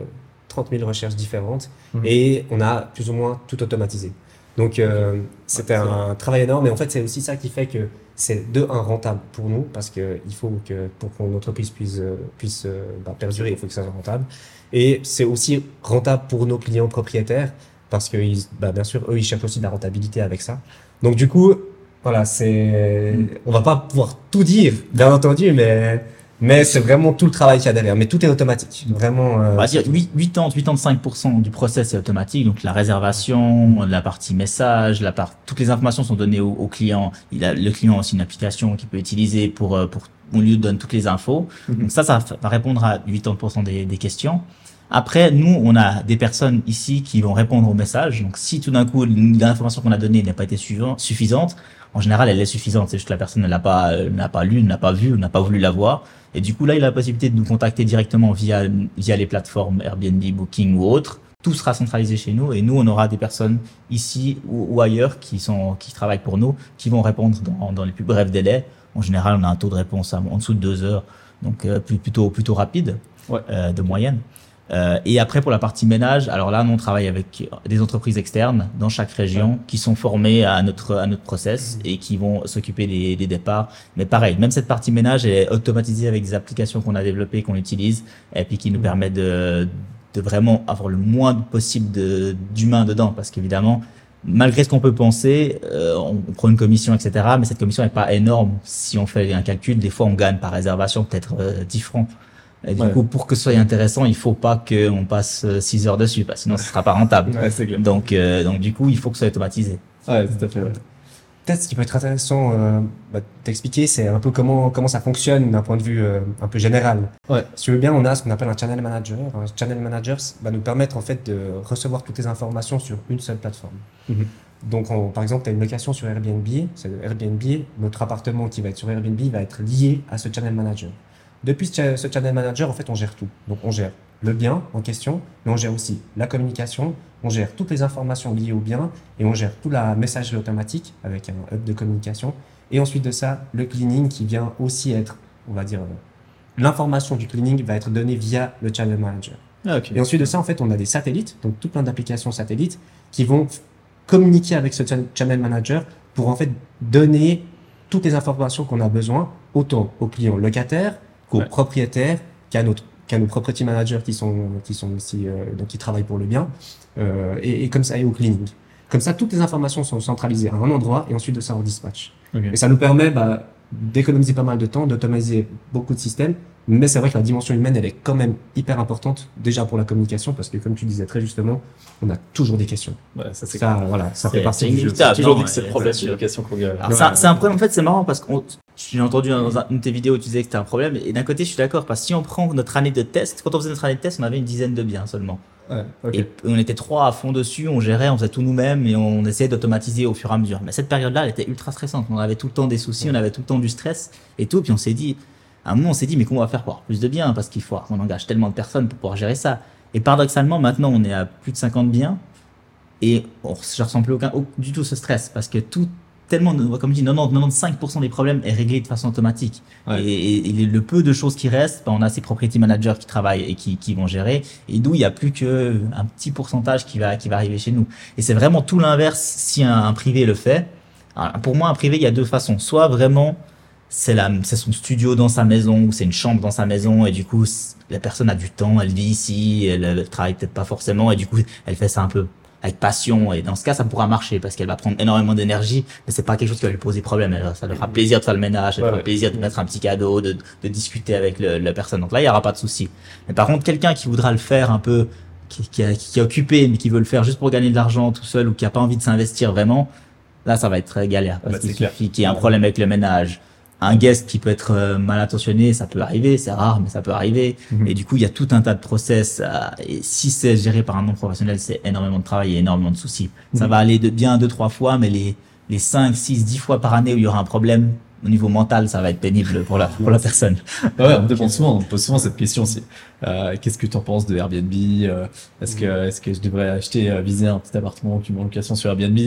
[SPEAKER 3] 30 000 recherches différentes
[SPEAKER 5] Mhm.
[SPEAKER 3] et on a plus ou moins tout automatisé. Donc euh, c'était un travail énorme, et en fait c'est aussi ça qui fait que c'est de un rentable pour nous parce que il faut que pour qu'on entreprise puisse euh, puisse euh, bah, perdurer, il faut que ça soit rentable. Et c'est aussi rentable pour nos clients propriétaires parce que ils, bah, bien sûr eux ils cherchent aussi de la rentabilité avec ça. Donc du coup voilà c'est on va pas pouvoir tout dire bien entendu mais mais c'est vraiment tout le travail qu'il y a derrière. Mais tout est automatique. Vraiment.
[SPEAKER 1] Euh, on va dire 80, 85% du process est automatique. Donc la réservation, la partie message, la part, toutes les informations sont données au, client. Il a, le client a aussi une application qu'il peut utiliser pour, euh, pour, on lui donne toutes les infos. Mhm. Donc ça, ça va répondre à 80% des, des questions. Après, nous, on a des personnes ici qui vont répondre aux messages. Donc, si tout d'un coup, l'information qu'on a donnée n'a pas été suffisante, en général, elle est suffisante. C'est juste que la personne ne l'a pas, n'a pas lu, n'a pas vu, n'a pas voulu la voir. Et du coup, là, il a la possibilité de nous contacter directement via, via les plateformes Airbnb, Booking ou autres. Tout sera centralisé chez nous et nous, on aura des personnes ici ou, ailleurs qui sont, qui travaillent pour nous, qui vont répondre dans, dans les plus brefs délais. En général, on a un taux de réponse en dessous de deux heures, donc euh, plutôt, plutôt rapide, ouais. euh, de moyenne. Euh, et après pour la partie ménage, alors là nous on travaille avec des entreprises externes dans chaque région qui sont formées à notre à notre process et qui vont s'occuper des, des, départs. Mais pareil, même cette partie ménage est automatisée avec des applications qu'on a développées, qu'on utilise et puis qui nous permet de de vraiment avoir le moins possible de d'humains dedans parce qu'évidemment malgré ce qu'on peut penser, euh, on, prend une commission, etc. Mais cette commission n'est pas énorme. Si on fait un calcul, des fois on gagne par réservation peut-être euh, 10 francs. Et du coup, pour que ce soit intéressant, il faut pas qu'on passe 6 euh, heures dessus, parce que sinon ce sera pas rentable. donc, euh, donc du coup, il faut que ce soit automatisé.
[SPEAKER 4] Ouais, tout à fait.
[SPEAKER 3] Peut-être ce qui peut être intéressant euh, bah, d'expliquer, c'est un peu comment comment ça fonctionne d'un point de vue euh, un peu général.
[SPEAKER 4] Ouais.
[SPEAKER 3] Si tu veux bien, on a ce qu'on appelle un channel manager. Un channel manager va nous permettre en fait de recevoir toutes les informations sur une seule plateforme. Mhm. Donc, par exemple, tu as une location sur Airbnb, c'est Airbnb, notre appartement qui va être sur Airbnb va être lié à ce channel manager. Depuis ce channel manager, en fait, on gère tout. Donc, on gère le bien en question, mais on gère aussi la communication, on gère toutes les informations liées au bien et on gère toute la messagerie automatique avec un hub de communication. Et ensuite de ça, le cleaning qui vient aussi être, on va dire, euh, l'information du cleaning va être donnée via le channel manager. Ah, et ensuite de ça, en fait, on a des satellites, donc tout plein d'applications satellites qui vont communiquer avec ce channel manager pour en fait donner toutes les informations qu'on a besoin, autant aux clients locataires qu'aux propriétaires, qu'à notre qu'à nos property managers qui sont qui sont ici euh, donc qui travaillent pour le bien euh, et, et, comme ça et au cleaning. Comme ça toutes les informations sont centralisées à un endroit et ensuite de ça on dispatch et ça nous permet bah, d'économiser pas mal de temps d'automatiser beaucoup de systèmes mais c'est vrai que la dimension humaine elle est quand même hyper importante déjà pour la communication parce que comme tu disais très justement on a toujours des questions.
[SPEAKER 4] Ouais, ça c'est
[SPEAKER 3] ça voilà ça fait partie
[SPEAKER 4] du jeu. toujours dit que c'est le problème c'est question qu'on
[SPEAKER 1] c'est un problème. En fait c'est marrant parce qu'on j'ai entendu dans une de tes vidéos, tu disais que c'était un problème. Et d'un côté, je suis d'accord, parce que si on prend notre année de test, quand on faisait notre année de test, on avait une dizaine de biens seulement.
[SPEAKER 4] Ouais,
[SPEAKER 1] Et on était trois à fond dessus, on gérait, on faisait tout nous-mêmes et on essayait d'automatiser au fur et à mesure. Mais cette période-là, elle était ultra stressante. On avait tout le temps des soucis, on avait tout le temps du stress et tout. Puis on s'est dit, à un moment, on s'est dit, mais comment on va faire pour avoir plus de biens? Parce qu'il faut qu'on engage tellement de personnes pour pouvoir gérer ça. Et paradoxalement, maintenant, on est à plus de 50 biens et on, je ressens plus aucun, du tout ce stress parce que tout tellement, comme je dis, 90, 95% des problèmes est réglé de façon automatique. Et, le peu de choses qui restent, ben, on a ces property managers qui travaillent et qui, qui vont gérer. Et d'où il y a plus que un petit pourcentage qui va, qui va arriver chez nous. Et c'est vraiment tout l'inverse si un, privé le fait. pour moi, un privé, il y a deux façons. Soit vraiment, c'est son studio dans sa maison ou c'est une chambre dans sa maison et du coup, la personne a du temps, elle vit ici, elle, elle travaille peut-être pas forcément et du coup, elle fait ça un peu avec passion et dans ce cas ça pourra marcher parce qu'elle va prendre énormément d'énergie mais c'est pas quelque chose qui va lui poser problème. Ça lui fera plaisir de faire le ménage ça lui fera plaisir de mettre un petit cadeau de, de discuter avec le, la personne. Donc là il y aura pas de souci. Mais par contre quelqu'un qui voudra le faire un peu qui, qui, qui, est occupé mais qui veut le faire juste pour gagner de l'argent tout seul ou qui a pas envie de s'investir vraiment là ça va être très galère parce bah, qu'il suffit qu'il y ait un problème avec le ménage un guest qui peut être euh, mal intentionné, ça peut arriver, c'est rare, mais ça peut arriver. Mhm. Et du coup, il y a tout un tas de process. Euh, et si c'est géré par un non professionnel, c'est énormément de travail et énormément de soucis. Ça mhm. va aller de bien deux, trois fois, mais les, les cinq, six, dix fois par année où il y aura un problème, au niveau mental, ça va être pénible pour la, pour la personne. *laughs*
[SPEAKER 4] ouais, on demande souvent, on pose souvent cette question aussi. Euh, qu'est-ce que tu en penses de Airbnb euh, Est-ce que, est-ce que je devrais acheter, viser un petit appartement qui met en location sur Airbnb?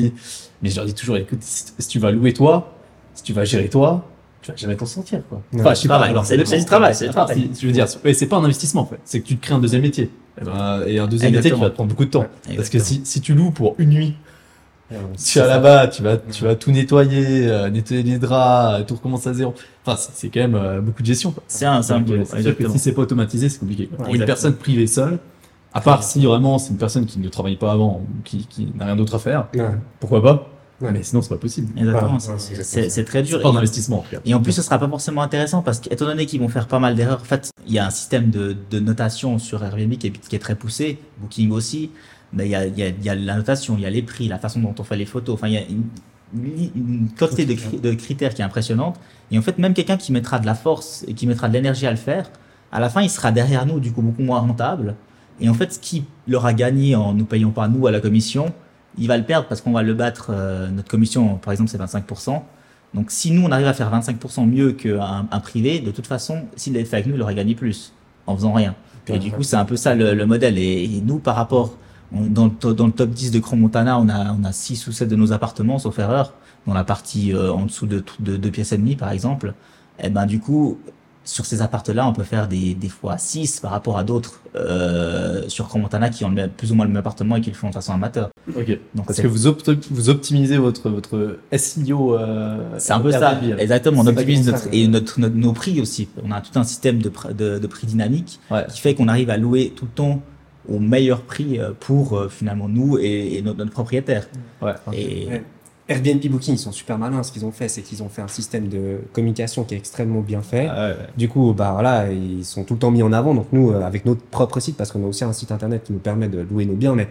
[SPEAKER 4] Mais je leur dis toujours, écoute, si tu vas louer toi, si tu vas gérer toi, tu vas jamais t'en sortir, quoi.
[SPEAKER 1] Enfin, je sais pas, c'est du travail, c'est travail.
[SPEAKER 4] Je veux dire, c'est pas un investissement, en fait. C'est que tu te crées un deuxième métier. Et, eh ben, et un deuxième métier qui va te prendre beaucoup de temps. Parce que si, si tu loues pour une nuit, Tu vas là-bas, tu vas, tu vas tout nettoyer, euh, nettoyer les draps, euh, tout recommencer à zéro. Enfin, c'est quand même euh, beaucoup de gestion. quoi.
[SPEAKER 1] C'est un, c'est un boulot,
[SPEAKER 4] euh, si c'est pas automatisé, c'est compliqué. quoi.
[SPEAKER 1] Ouais,
[SPEAKER 4] Pour une personne privée seule, à part si vraiment c'est une personne qui ne travaille pas avant, ou qui, qui n'a rien d'autre à faire,
[SPEAKER 3] Ouais.
[SPEAKER 4] pourquoi pas?
[SPEAKER 3] Ouais.
[SPEAKER 4] Mais sinon, c'est pas possible.
[SPEAKER 1] Exactement,
[SPEAKER 3] Ouais,
[SPEAKER 1] c'est- très dur.
[SPEAKER 4] Pas d'investissement, en tout cas.
[SPEAKER 1] Et en plus, ce sera pas forcément intéressant parce qu'étant donné qu'ils vont faire pas mal d'erreurs, en fait, il y a un système de, de notation sur Airbnb qui est, qui est très poussé, Booking aussi, mais il y a, y, a, y a la notation, il y a les prix, la façon dont on fait les photos, enfin, il y a une, une, une quantité de, cri- de critères qui est impressionnante. Et en fait, même quelqu'un qui mettra de la force et qui mettra de l'énergie à le faire, à la fin, il sera derrière nous, du coup, beaucoup moins rentable. Et en fait, ce qu'il aura gagné en nous payant pas nous à la commission, il va le perdre parce qu'on va le battre. euh, notre commission, par exemple, c'est 25%. Donc, si nous, on arrive à faire 25% mieux qu'un un privé, de toute façon, s'il l'avait fait avec nous, il aurait gagné plus en faisant rien. Et du coup, c'est un peu ça le, le modèle. Et, nous, par rapport, dans, le dans le top 10 de Cron Montana, on a, on a 6 ou 7 de nos appartements, sauf erreur, dans la partie euh, en dessous de, de 2 pièces et demie, par exemple. Et ben, du coup, sur ces appartements-là, on peut faire des, des fois 6 par rapport à d'autres euh, sur Cron Montana qui ont le même- plus ou moins le même appartement et qui le font de façon amateur.
[SPEAKER 4] Ok.
[SPEAKER 1] Donc,
[SPEAKER 4] Parce que vous, vous optimisez votre, votre SEO. Euh,
[SPEAKER 1] C'est un peu ça, exactement. On optimise notre,
[SPEAKER 3] ça,
[SPEAKER 1] et notre, notre- nos prix aussi. On a tout un système de, de, de prix dynamique
[SPEAKER 4] Ouais.
[SPEAKER 1] qui fait qu'on arrive à louer tout le temps au meilleur prix euh, pour euh, finalement nous et, et notre, notre propriétaire.
[SPEAKER 4] Ouais. ok.
[SPEAKER 1] Et
[SPEAKER 3] Ouais. Airbnb Booking, ils sont super malins. Ce qu'ils ont fait, c'est qu'ils ont fait un système de communication qui est extrêmement bien fait.
[SPEAKER 4] Ah ouais.
[SPEAKER 3] Du coup, bah voilà, ils sont tout le temps mis en avant. Donc nous, euh, avec notre propre site, parce qu'on a aussi un site internet qui nous permet de louer nos biens, mais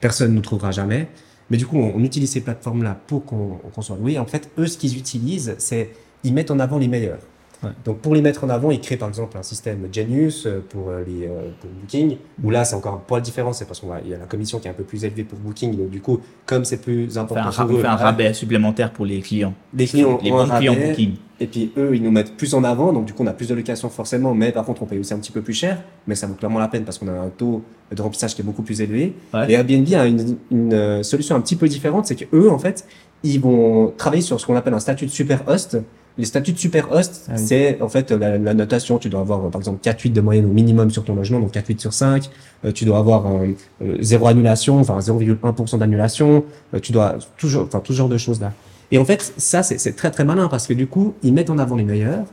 [SPEAKER 3] personne ne nous trouvera jamais. Mais du coup, on, on utilise ces plateformes-là pour qu'on qu'on soit loué. En fait, eux, ce qu'ils utilisent, c'est ils mettent en avant les meilleurs.
[SPEAKER 4] Ouais.
[SPEAKER 3] Donc pour les mettre en avant, ils créent par exemple un système Genius euh, pour euh, les euh, pour Booking. Où là, c'est encore un poil différent, c'est parce qu'il y a la commission qui est un peu plus élevée pour Booking. Donc du coup, comme c'est plus
[SPEAKER 1] on fait
[SPEAKER 3] important
[SPEAKER 1] un,
[SPEAKER 3] pour
[SPEAKER 1] on
[SPEAKER 3] eux,
[SPEAKER 1] fait un rabais supplémentaire pour les clients.
[SPEAKER 3] les clients
[SPEAKER 1] les
[SPEAKER 3] ont un
[SPEAKER 1] bons clients. Booking.
[SPEAKER 3] Et puis eux, ils nous mettent plus en avant, donc du coup on a plus de locations forcément, mais par contre on paye aussi un petit peu plus cher, mais ça vaut clairement la peine parce qu'on a un taux de remplissage qui est beaucoup plus élevé.
[SPEAKER 1] Ouais.
[SPEAKER 3] Et Airbnb a une, une solution un petit peu différente, c'est que eux en fait, ils vont travailler sur ce qu'on appelle un statut de super host. Les statuts de super host,
[SPEAKER 4] Ah oui.
[SPEAKER 3] c'est en fait la, la notation, tu dois avoir euh, par exemple 4,8 de moyenne au minimum sur ton logement, donc 4,8 sur 5, Euh, tu dois avoir un, euh, zéro annulation, enfin 0,1% d'annulation, Euh, tu dois toujours, enfin tout ce genre de choses là. Et en fait, ça, c'est c'est très très malin parce que du coup, ils mettent en avant les meilleurs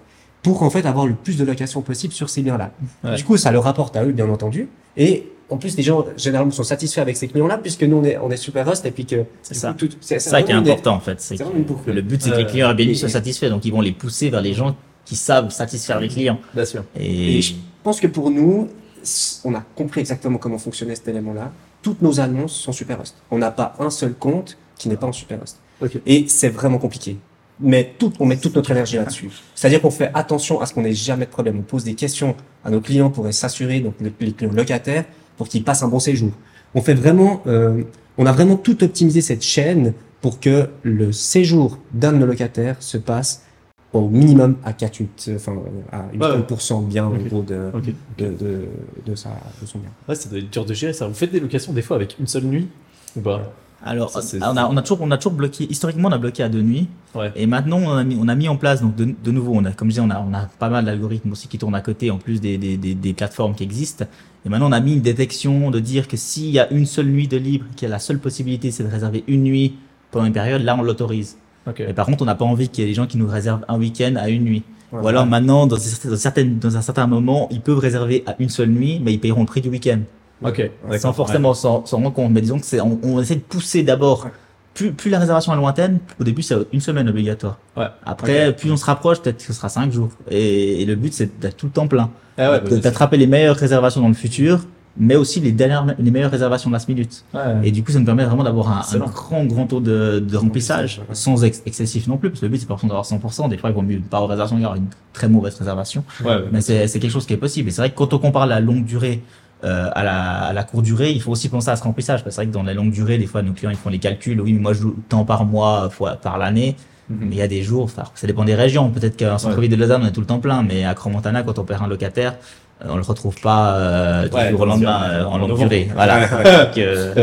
[SPEAKER 3] pour en fait avoir le plus de locations possible sur ces biens-là.
[SPEAKER 4] Ouais.
[SPEAKER 3] Du coup, ça leur rapporte à eux, bien entendu. Et en plus, les gens généralement sont satisfaits avec ces clients-là puisque nous, on est, on est super host et puis que
[SPEAKER 1] C'est ça.
[SPEAKER 3] tout-
[SPEAKER 1] C'est ça qui est important en fait.
[SPEAKER 3] C'est
[SPEAKER 1] que
[SPEAKER 3] boucle.
[SPEAKER 1] le but c'est que
[SPEAKER 4] Euh,
[SPEAKER 1] les clients Airbnb soient satisfaits, donc ils vont les pousser vers les gens qui savent satisfaire les clients.
[SPEAKER 4] Bien sûr.
[SPEAKER 1] Et,
[SPEAKER 3] Et je pense que pour nous, on a compris exactement comment fonctionnait cet élément-là. Toutes nos annonces sont super host. On n'a pas un seul compte qui n'est pas en super host. Et c'est vraiment compliqué. Mais tout, on met toute notre énergie là-dessus. C'est-à-dire qu'on fait attention à ce qu'on n'ait jamais de problème. On pose des questions à nos clients pour s'assurer, donc les, les clients locataires, pour qu'ils passent un bon séjour. On fait vraiment, euh, on a vraiment tout optimisé cette chaîne pour que le séjour d'un de nos locataires se passe au minimum à 4, 8, euh, enfin, à 80% bien
[SPEAKER 4] Ok.
[SPEAKER 3] au gros de, de, de, de, sa, de son bien.
[SPEAKER 4] Ouais, ça doit être dur de gérer ça. Vous faites des locations des fois avec une seule nuit ou pas?
[SPEAKER 1] Alors,
[SPEAKER 4] Ça,
[SPEAKER 1] on a, on a toujours, on a toujours bloqué. Historiquement, on a bloqué à deux nuits.
[SPEAKER 4] Ouais.
[SPEAKER 1] Et maintenant, on a mis, on a mis en place, donc de, de nouveau, on a, comme je disais, on a, on a pas mal d'algorithmes aussi qui tournent à côté, en plus des, des, des, des plateformes qui existent. Et maintenant, on a mis une détection de dire que s'il y a une seule nuit de libre, qu'il y a la seule possibilité, c'est de réserver une nuit pendant une période, là, on l'autorise.
[SPEAKER 4] Ok.
[SPEAKER 1] Et par contre, on n'a pas envie qu'il y ait des gens qui nous réservent un week-end à une nuit.
[SPEAKER 3] Ouais.
[SPEAKER 1] Ou alors maintenant, dans, certaines, dans un certain moment, ils peuvent réserver à une seule nuit, mais ils paieront le prix du week-end.
[SPEAKER 4] Ok.
[SPEAKER 1] Sans forcément s'en rendre compte. Mais disons que c'est, on, on essaie de pousser d'abord. Plus, plus la réservation est lointaine, au début c'est une semaine obligatoire.
[SPEAKER 4] Ouais.
[SPEAKER 1] Après, plus on se rapproche, peut-être que ce sera cinq jours. Et, et le but c'est d'être tout le temps plein.
[SPEAKER 4] Ah ouais, bah,
[SPEAKER 1] De-. D'attraper les meilleures réservations dans le futur, mais aussi les dernières, les meilleures réservations last minute.
[SPEAKER 4] Ouais.
[SPEAKER 1] Et du coup, ça nous permet vraiment d'avoir un, un grand, grand taux de, de remplissage, sans ex- excessif non plus, parce que le but c'est pas forcément d'avoir 100%. Des fois, il vaut mieux pas avoir réservation, il y aura une très mauvaise réservation.
[SPEAKER 4] Ouais, ouais.
[SPEAKER 1] Mais c'est c'est quelque chose qui est possible. Et c'est vrai que quand on compare la longue durée euh, à, la, à la courte durée, il faut aussi penser à ce remplissage. Parce que c'est vrai que dans la longue durée, des fois, nos clients ils font les calculs. Oui, mais moi, je joue tant par mois, fois par l'année.
[SPEAKER 4] Mhm.
[SPEAKER 1] Mais il y a des jours, ça dépend des régions. Peut-être qu'en centre-ville de Lausanne, on est tout le temps plein. Mais à Cromontana, quand on perd un locataire, on le retrouve pas euh, du
[SPEAKER 4] Ouais,
[SPEAKER 1] jour au lendemain euh, en longue durée. *laughs* Voilà. donc, euh,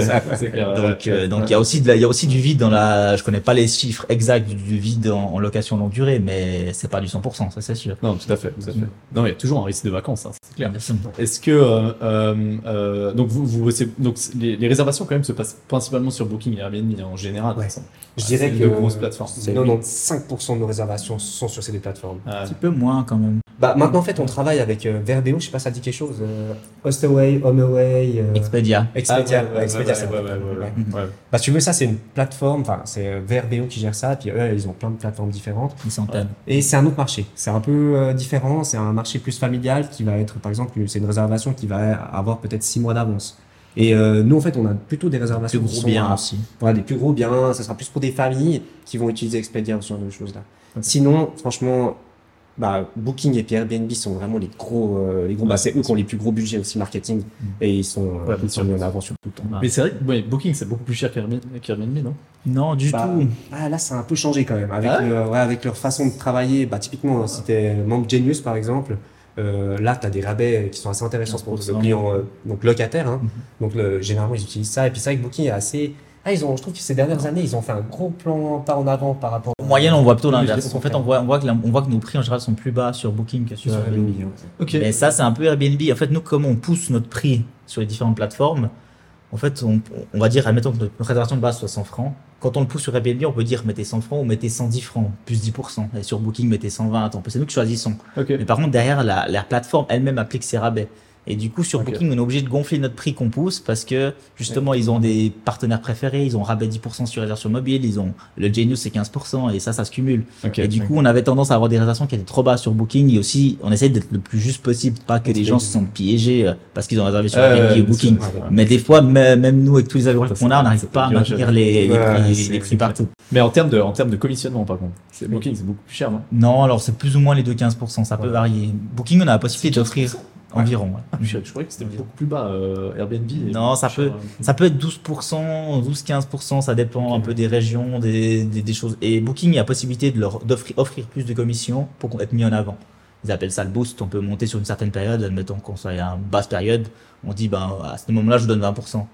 [SPEAKER 4] clair,
[SPEAKER 1] donc, donc il y a aussi de la- il y a aussi du vide dans la. Je connais pas les chiffres exacts du, du vide en, en location longue durée, mais c'est pas du 100%, ça c'est sûr.
[SPEAKER 4] Non, tout à fait, tout à fait. Non, il y a toujours un risque de vacances, hein, c'est clair. Est-ce que euh, euh, euh, donc vous, vous donc les, les réservations quand même se passent principalement sur Booking et Airbnb en général.
[SPEAKER 3] Ouais. Je dirais que
[SPEAKER 4] deux grosses plateformes.
[SPEAKER 3] c'est 95% de nos réservations sont sur ces deux plateformes.
[SPEAKER 4] Euh,
[SPEAKER 1] Un petit peu moins quand même.
[SPEAKER 3] Bah, maintenant, en fait, on travaille avec euh, Verbeo, je sais pas ça dit quelque chose. Euh, Hostaway, HomeAway, euh,
[SPEAKER 1] Expedia.
[SPEAKER 3] Expedia.
[SPEAKER 4] ah, ouais,
[SPEAKER 3] ouais, Expedia,
[SPEAKER 4] ouais, ouais,
[SPEAKER 3] vrai.
[SPEAKER 4] ouais, ouais, ouais, ouais.
[SPEAKER 3] Bah, si tu veux, ça, c'est une plateforme, enfin, c'est euh, Verbeo qui gère ça, puis eux, ils ont plein de plateformes différentes.
[SPEAKER 1] Une centaine.
[SPEAKER 3] Et c'est un autre marché. C'est un peu euh, différent. C'est un marché plus familial qui va être, par exemple, c'est une réservation qui va avoir peut-être six mois d'avance. Et euh, nous, en fait, on a plutôt des
[SPEAKER 1] Plus
[SPEAKER 3] réservations qui
[SPEAKER 1] gros
[SPEAKER 3] sont
[SPEAKER 1] bien
[SPEAKER 3] à-
[SPEAKER 1] aussi.
[SPEAKER 3] voilà, des plus gros biens. Ça sera plus pour des familles qui vont utiliser Expedia ou ce genre de choses-là. Sinon, franchement, bah, Booking et puis Airbnb sont vraiment les gros, euh, les gros. Bah, c'est eux qui ont les plus gros budgets aussi marketing et ils sont, euh,
[SPEAKER 4] Ouais,
[SPEAKER 3] ils sont mis en avant sur tout le temps.
[SPEAKER 4] Mais c'est vrai que ouais, Booking c'est beaucoup plus cher qu'Airbnb, non?
[SPEAKER 1] Non, du
[SPEAKER 3] Bah,
[SPEAKER 1] tout.
[SPEAKER 3] Ah, là, ça a un peu changé quand même. Avec,
[SPEAKER 4] Ah ouais
[SPEAKER 3] le- ouais, avec leur façon de travailler, bah, typiquement, si tu es membre Genius, par exemple, euh, là, tu as des rabais qui sont assez intéressants pour le
[SPEAKER 1] 15%.
[SPEAKER 3] client euh, donc locataire. Hein.
[SPEAKER 1] Mhm.
[SPEAKER 3] Donc, le, généralement, ils utilisent ça. Et puis, c'est vrai que Booking est assez. Ah, ils ont, je trouve que ces dernières années, ils ont fait un gros plan pas en avant par rapport
[SPEAKER 1] En moyenne, on voit plutôt l'inverse. En fait, on voit, on, voit que la- on voit que nos prix en général sont plus bas sur Booking que sur
[SPEAKER 3] sur
[SPEAKER 1] Airbnb.
[SPEAKER 3] Airbnb. hein.
[SPEAKER 4] Ok.
[SPEAKER 1] Mais ça, c'est un peu Airbnb. En fait, nous, comme on pousse notre prix sur les différentes plateformes, en fait, on, on va dire, admettons que notre réservation de base soit 100 francs. Quand on le pousse sur Airbnb, on peut dire mettez 100 francs ou mettez 110 francs, plus 10%. Et sur Booking, mettez 120. On peut- C'est nous qui choisissons.
[SPEAKER 4] Ok.
[SPEAKER 1] Mais par contre, derrière, la, la plateforme elle-même applique ses rabais. Et du coup, sur
[SPEAKER 4] Ok.
[SPEAKER 1] Booking, on est obligé de gonfler notre prix qu'on pousse parce que justement, ils ont des partenaires préférés, ils ont rabais 10% sur réservation mobile, ils ont le Genius c'est 15% et ça, ça se cumule. Et du coup, on avait tendance à avoir des réservations qui étaient trop bas sur Booking et aussi, on essaie d'être le plus juste possible, pas que les gens se sentent piégés euh, parce qu'ils ont réservé sur ou Booking.
[SPEAKER 4] sûr, ouais.
[SPEAKER 1] Mais des fois, mê- même nous, avec tous les algorithmes qu'on a, on n'arrive pas à maintenir les, les
[SPEAKER 3] Ouais,
[SPEAKER 1] prix, les partout.
[SPEAKER 4] Mais en termes de en termes de commissionnement par contre, Booking c'est beaucoup plus cher, non?
[SPEAKER 1] Non, alors c'est plus ou moins les deux 15%, ça peut varier. Booking, on a la possibilité d'offrir environ. ouais.
[SPEAKER 4] je, je croyais que c'était beaucoup plus bas euh, Airbnb.
[SPEAKER 1] Non, ça peut-
[SPEAKER 4] cher, euh.
[SPEAKER 1] Ça peut être 12%, 12-15%, ça dépend un peu des régions, des, des, des choses. Et Booking, il y a possibilité de leur d'offrir offrir plus de commissions pour être mis en avant. Ils appellent ça le boost. On peut monter sur une certaine période, admettons qu'on soit à une basse période. On dit, ben, à ce moment-là, je donne 20%.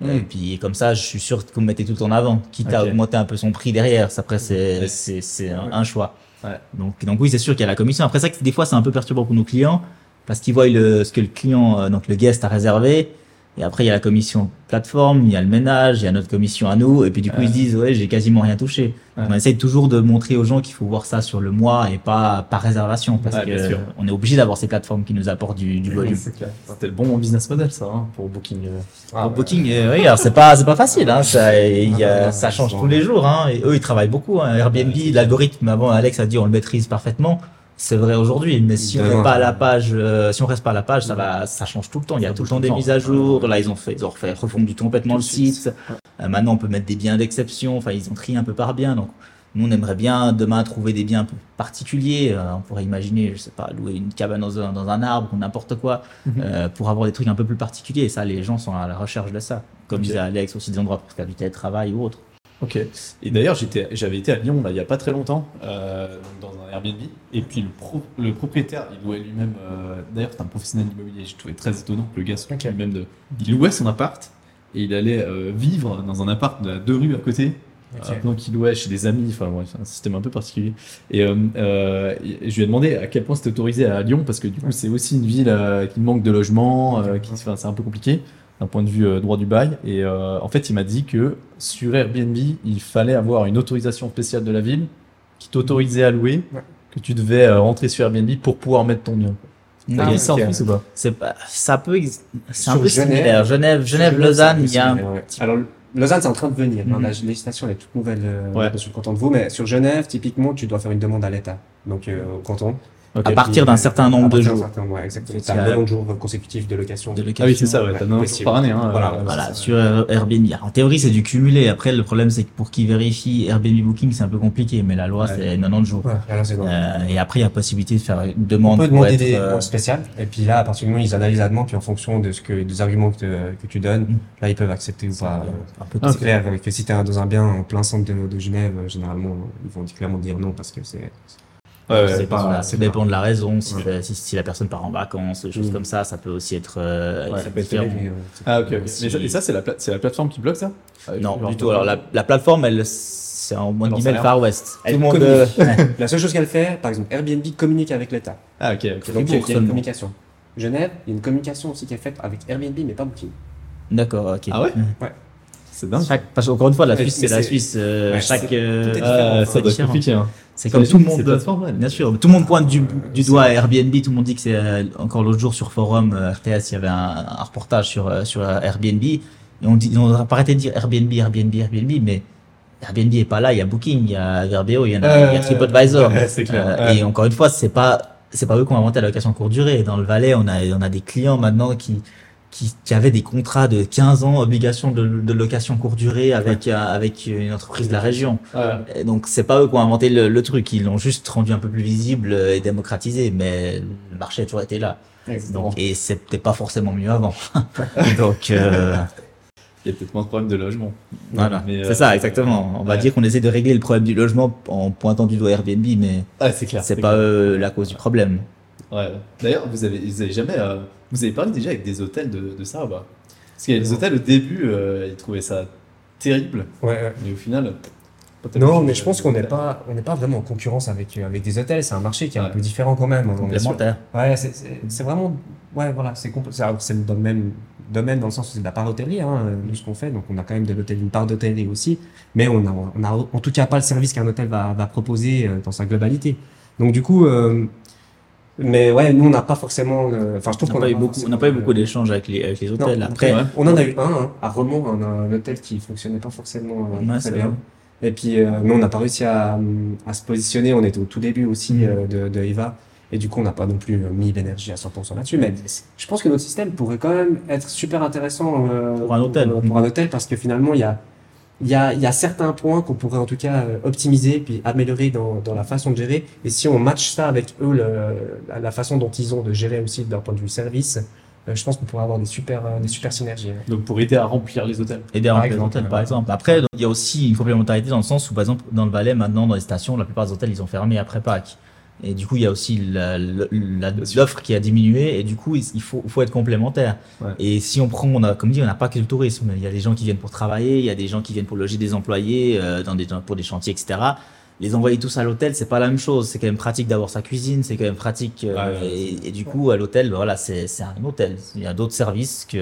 [SPEAKER 4] Mm.
[SPEAKER 1] Et puis, comme ça, je suis sûr que vous me mettez tout en avant, quitte à
[SPEAKER 4] Ok.
[SPEAKER 1] augmenter un peu son prix derrière. Après, c'est,
[SPEAKER 4] Ouais.
[SPEAKER 1] c'est, c'est un, un choix.
[SPEAKER 4] Ouais.
[SPEAKER 1] Donc, donc oui, c'est sûr qu'il y a la commission. Après ça, des fois, c'est un peu perturbant pour nos clients parce qu'ils voient le, ce que le client, euh, donc le guest a réservé. Et après, il y a la commission plateforme, il y a le ménage, il y a notre commission à nous. Et puis, du coup,
[SPEAKER 4] Ouais.
[SPEAKER 1] ils se disent, ouais, j'ai quasiment rien touché.
[SPEAKER 4] Ouais.
[SPEAKER 1] On essaye toujours de montrer aux gens qu'il faut voir ça sur le mois et pas par réservation parce
[SPEAKER 4] Ouais,
[SPEAKER 1] que
[SPEAKER 4] sûr.
[SPEAKER 1] on est obligé d'avoir ces plateformes qui nous apportent du, du volume.
[SPEAKER 4] C'était le bon business model ça hein, pour Booking. euh.
[SPEAKER 3] Ah,
[SPEAKER 1] Pour
[SPEAKER 3] ouais.
[SPEAKER 1] Booking, euh, oui, alors c'est pas c'est pas facile, hein, ça, il y a-
[SPEAKER 3] Ah,
[SPEAKER 1] ça change tous les jours, hein, et eux ils travaillent beaucoup. Hein, Airbnb, l'algorithme, avant Alex a dit on le maîtrise parfaitement, c'est vrai aujourd'hui, mais si on n'est pas à la page, euh, si on reste pas à la page, ça va, ça change tout le temps. Il y a tout le temps des mises à jour. Là ils ont fait, ils ont refait refondu complètement le site. Euh, maintenant on peut mettre des biens d'exception. Enfin ils ont trié un peu par bien. Donc nous on aimerait bien demain trouver des biens un peu particuliers. Euh, on pourrait imaginer, je sais pas, louer une cabane dans un, dans un arbre ou n'importe quoi euh, pour avoir des trucs un peu plus particuliers. Et ça, les gens sont à la recherche de ça. Comme disait Alex, aussi des endroits pour faire du télétravail ou autre.
[SPEAKER 4] Ok. Et d'ailleurs, j'avais été à Lyon là, il y a pas très longtemps, euh, dans un Airbnb. Et puis le, pro- le propriétaire, il louait lui-même. euh, d'ailleurs, c'est un professionnel immobilier. Je trouvais très étonnant que le gars soit lui-même de. Il louait son appart et il allait euh, vivre dans un appart de deux rues à côté.
[SPEAKER 3] Ok.
[SPEAKER 4] Euh, donc il louait chez des amis. Enfin, ouais, c'est un système un peu particulier. Et euh, je lui ai demandé à quel point c'était autorisé à Lyon parce que du coup, c'est aussi une ville qui manque de logements. qui, enfin, c'est un peu compliqué d'un point de vue euh, droit du bail. Et euh, en fait, il m'a dit que sur Airbnb, il fallait avoir une autorisation spéciale de la ville qui t'autorisait à louer,
[SPEAKER 3] Ouais.
[SPEAKER 4] que tu devais euh, rentrer sur Airbnb pour pouvoir mettre ton bien.
[SPEAKER 1] Ah,
[SPEAKER 4] dit ça en
[SPEAKER 3] ok.
[SPEAKER 4] Suisse ou pas?
[SPEAKER 1] C'est pas, ça peut, c'est un
[SPEAKER 3] Sur
[SPEAKER 1] peu
[SPEAKER 3] Genève-
[SPEAKER 1] similaire. Genève, Genève,
[SPEAKER 3] Genève,
[SPEAKER 1] Lausanne, il y a un
[SPEAKER 3] similaire, ouais. Alors, Lausanne, c'est en train de venir.
[SPEAKER 1] Mhm.
[SPEAKER 3] La législation, elle est toute nouvelle. euh,
[SPEAKER 4] Ouais.
[SPEAKER 3] Je suis content de vous. Mais sur Genève, typiquement, tu dois faire une demande à l'État. Donc, euh, au canton.
[SPEAKER 1] À partir d'un certain nombre de jours.
[SPEAKER 3] certain- Ouais, exactement.
[SPEAKER 1] C'est
[SPEAKER 3] T'as un nombre de jours consécutifs de location.
[SPEAKER 1] de location.
[SPEAKER 4] Ah oui, c'est ça, ouais,
[SPEAKER 3] Ouais,
[SPEAKER 4] t'as 90 jours
[SPEAKER 3] possible.
[SPEAKER 4] par année. Hein,
[SPEAKER 3] Voilà,
[SPEAKER 4] euh.
[SPEAKER 1] Voilà, sur Air- Airbnb. En théorie, c'est du cumulé. Après, le problème, c'est que pour qui vérifie Airbnb Booking, c'est un peu compliqué. Mais la loi,
[SPEAKER 3] Ouais.
[SPEAKER 1] c'est 90 jours.
[SPEAKER 3] Alors
[SPEAKER 1] Euh, et après, il y a possibilité de faire une
[SPEAKER 3] On
[SPEAKER 1] demande
[SPEAKER 3] peut
[SPEAKER 1] pour
[SPEAKER 3] demander
[SPEAKER 1] être,
[SPEAKER 3] des
[SPEAKER 1] euh,
[SPEAKER 3] demandes spéciales. Et puis là, à partir du moment où ils analysent la demande, puis en fonction de ce que, des arguments que, te- que tu donnes,
[SPEAKER 1] Mm.
[SPEAKER 3] là, ils peuvent accepter ou pas.
[SPEAKER 1] un peu
[SPEAKER 4] Ah,
[SPEAKER 3] C'est clair que si tu es dans un bien en plein centre de, de Genève, euh, généralement, ils vont clairement dire non parce que c'est
[SPEAKER 4] Ouais, ouais,
[SPEAKER 1] Ça
[SPEAKER 3] c'est pas-
[SPEAKER 1] de ça
[SPEAKER 3] pas-
[SPEAKER 1] dépend de la raison. Si,
[SPEAKER 3] Ouais.
[SPEAKER 1] si, si la personne part en vacances, des choses
[SPEAKER 3] Mm.
[SPEAKER 1] comme ça, ça peut aussi être euh,
[SPEAKER 3] Ça peut être ouais.
[SPEAKER 4] Ah, ok, ok.
[SPEAKER 1] Si-
[SPEAKER 4] Mais ça- et ça, c'est la, pla- c'est la plateforme qui bloque ça? Euh,
[SPEAKER 1] Non, du tout. Alors la, la plateforme, elle, c'est en moins
[SPEAKER 4] en
[SPEAKER 1] guillemets Far West.
[SPEAKER 3] Elle
[SPEAKER 1] Tout le monde.
[SPEAKER 3] communique.
[SPEAKER 1] euh, ouais. *laughs*
[SPEAKER 3] La seule chose qu'elle fait, par exemple, Airbnb communique avec l'État.
[SPEAKER 4] Ah, ok, ok.
[SPEAKER 3] Donc il y a-
[SPEAKER 1] Fribourg
[SPEAKER 3] il y a une communication. Genève, il y a une communication aussi qui est faite avec Airbnb, mais pas Booking.
[SPEAKER 1] D'accord, ok.
[SPEAKER 4] Ah ouais?
[SPEAKER 1] Mm.
[SPEAKER 4] C'est dingue.
[SPEAKER 1] Chaque- parce qu'encore une fois, la Suisse, c'est la Suisse. euh, chaque.
[SPEAKER 3] c'est-
[SPEAKER 1] euh,
[SPEAKER 3] différent,
[SPEAKER 4] ça doit être
[SPEAKER 1] différent.
[SPEAKER 4] compliqué. Hein.
[SPEAKER 1] C'est comme tout le monde.
[SPEAKER 4] plateforme.
[SPEAKER 1] Bien sûr, tout le monde pointe du, du doigt à Airbnb. Tout le monde dit que c'est euh, encore l'autre jour sur forum euh, RTS, il y avait un, un reportage sur euh, sur euh, Airbnb et on dit, on n'a pas arrêté de dire Airbnb, Airbnb, Airbnb, mais Airbnb est pas là. Il y a Booking, il y a Verbeo, il y en a, il y a
[SPEAKER 4] Euh,
[SPEAKER 1] TripAdvisor.
[SPEAKER 4] ouais, c'est clair,
[SPEAKER 1] Euh,
[SPEAKER 4] ouais.
[SPEAKER 1] Et encore une fois, c'est pas c'est pas eux qui ont inventé la location courte durée. Dans le Valais, on a on a des clients maintenant qui qui, qui avaient des contrats de 15 ans, obligation de, de location courte durée avec euh, avec une entreprise de la région.
[SPEAKER 4] Ouais.
[SPEAKER 1] Et donc c'est pas eux qui ont inventé le, le truc, ils l'ont juste rendu un peu plus visible et démocratisé, mais le marché a toujours été là. Donc, et c'était pas forcément mieux avant. *laughs* donc euh,
[SPEAKER 4] Il y a peut-être moins de problèmes de logement.
[SPEAKER 1] voilà,
[SPEAKER 4] euh,
[SPEAKER 1] c'est ça exactement. On va
[SPEAKER 4] ouais.
[SPEAKER 1] dire qu'on essaie de régler le problème du logement en pointant du doigt Airbnb, mais
[SPEAKER 4] Ah, c'est clair.
[SPEAKER 1] pas eux la cause du problème.
[SPEAKER 4] Ouais. D'ailleurs, vous avez, vous avez jamais, euh, vous avez parlé déjà avec des hôtels de, de ça ou pas? Parce qu'il y a des hôtels au début, euh, ils trouvaient ça terrible,
[SPEAKER 3] Ouais, ouais.
[SPEAKER 4] mais au final.
[SPEAKER 3] Non, mais je pense qu'on n'est pas, on n'est pas vraiment en concurrence avec, euh, avec des hôtels. C'est un marché qui est un peu différent quand même. Sur-
[SPEAKER 1] Complémentaire.
[SPEAKER 3] Ouais, c'est- vraiment, ouais, voilà, c'est c'est dans le même domaine dans le sens où c'est de la part hôtellerie, hein, euh, nous ce qu'on fait. Donc on a quand même de l'hôtel, une part d'hôtellerie aussi, mais on a, on a en tout cas pas le service qu'un hôtel va, va proposer euh, dans sa globalité. Donc du coup, euh, mais ouais, nous on n'a pas forcément, euh, enfin je trouve
[SPEAKER 1] n'a
[SPEAKER 3] qu'on
[SPEAKER 1] pas
[SPEAKER 3] a
[SPEAKER 1] eu beaucoup, on n'a pas eu beaucoup
[SPEAKER 3] euh,
[SPEAKER 1] d'échanges avec les, avec les hôtels.
[SPEAKER 3] non,
[SPEAKER 1] Après,
[SPEAKER 4] ouais.
[SPEAKER 3] on en a eu un hein, à Romont, on a un hôtel qui fonctionnait pas forcément euh,
[SPEAKER 1] Ouais,
[SPEAKER 3] très bien.
[SPEAKER 1] vrai.
[SPEAKER 3] Et puis, euh, nous, on n'a pas réussi à, à se positionner. On était au tout début aussi
[SPEAKER 1] Mhm.
[SPEAKER 3] euh, de, de Eva. Et du coup, on n'a pas non plus euh, mis l'énergie à 100% là-dessus. Mais je pense que notre système pourrait quand même être super intéressant euh,
[SPEAKER 1] Pour un hôtel.
[SPEAKER 3] Pour, pour un hôtel parce que finalement, il y a, il y, a, il y a certains points qu'on pourrait en tout cas euh, optimiser puis améliorer dans, dans la façon de gérer. Et si on match ça avec eux, le, la, façon dont ils ont de gérer aussi d'un point de vue service, euh, je pense qu'on pourrait avoir des super, euh, des super synergies.
[SPEAKER 4] Donc pour aider à remplir les hôtels.
[SPEAKER 1] aider à remplir les hôtels, par exemple. Après, il y a aussi une complémentarité dans le sens où, par exemple, dans le Valais, maintenant, dans les stations, la plupart des hôtels, ils ont fermé après Pâques. Et du coup, il y a aussi l'offre qui a diminué et du coup, il faut, faut être complémentaire.
[SPEAKER 4] Ouais.
[SPEAKER 1] Et si on prend, on a, comme dit, on n'a pas que le tourisme. Il y a des gens qui viennent pour travailler, il y a des gens qui viennent pour loger des employés, euh, dans des, pour des chantiers, etc. Les envoyer tous à l'hôtel, c'est pas la même chose. C'est quand même pratique d'avoir sa cuisine, c'est quand même pratique. euh,
[SPEAKER 4] Ouais,
[SPEAKER 1] et, et du coup, à l'hôtel, ben voilà, c'est c'est un hôtel. Il y a d'autres services que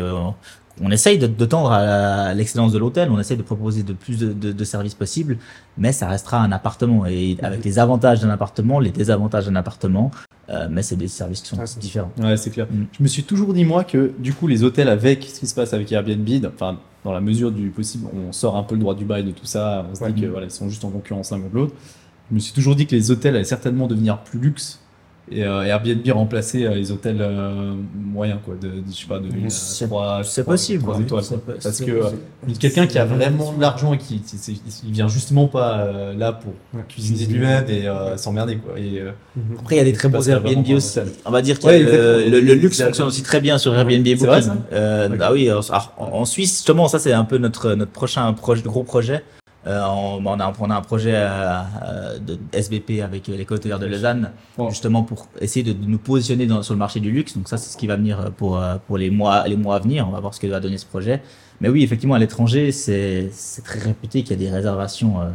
[SPEAKER 1] on essaye de, de tendre à l'excellence de l'hôtel, on essaye de proposer de plus de, de- de services possibles, mais ça restera un appartement. Et avec les avantages d'un appartement, les désavantages d'un appartement, euh, mais c'est des services qui sont
[SPEAKER 3] Ah,
[SPEAKER 1] différents.
[SPEAKER 4] Ouais, c'est clair.
[SPEAKER 1] Mm.
[SPEAKER 4] Je me suis toujours dit, moi, que du coup, les hôtels, avec ce qui se passe avec Airbnb, enfin, dans la mesure du possible, on sort un peu le droit du bail de tout ça, on se
[SPEAKER 3] Ouais.
[SPEAKER 4] dit que voilà, ils sont juste en concurrence l'un contre l'autre. Je me suis toujours dit que les hôtels allaient certainement devenir plus luxe et euh, Airbnb remplacer euh, les hôtels euh, moyens, quoi, de, de- je sais pas, de
[SPEAKER 1] C'est-
[SPEAKER 4] trois-
[SPEAKER 1] C'est
[SPEAKER 4] trois-
[SPEAKER 1] possible.
[SPEAKER 4] trois
[SPEAKER 1] oui.
[SPEAKER 4] étoiles,
[SPEAKER 1] C'est
[SPEAKER 4] quoi. Parce que euh, quelqu'un qui a vraiment de l'argent et qui il vient justement pas euh, là pour
[SPEAKER 3] Ouais.
[SPEAKER 4] cuisiner lui-même et euh, s'emmerder, quoi. Et, euh,
[SPEAKER 1] Après, il y a des très
[SPEAKER 4] a
[SPEAKER 1] Airbnb aussi. On va dire que
[SPEAKER 4] Ouais,
[SPEAKER 1] le, le- le luxe fonctionne aussi très bien sur Airbnb et
[SPEAKER 4] C'est vrai,
[SPEAKER 1] Booking.
[SPEAKER 4] ça
[SPEAKER 1] Euh,
[SPEAKER 4] Ok.
[SPEAKER 1] Ah oui, alors, en Suisse, justement, ça c'est un peu notre, notre prochain projet, gros projet. Euh, on, on, a, on a un projet euh, euh, de SBP avec euh, l'école hôtelière de Lausanne,
[SPEAKER 4] Bon.
[SPEAKER 1] justement pour essayer de, de nous positionner dans, sur le marché du luxe. Donc ça, c'est ce qui va venir pour, pour les, mois, les mois à venir. On va voir ce que va donner ce projet. Mais oui, effectivement, à l'étranger, c'est c'est très réputé qu'il y a des réservations. euh,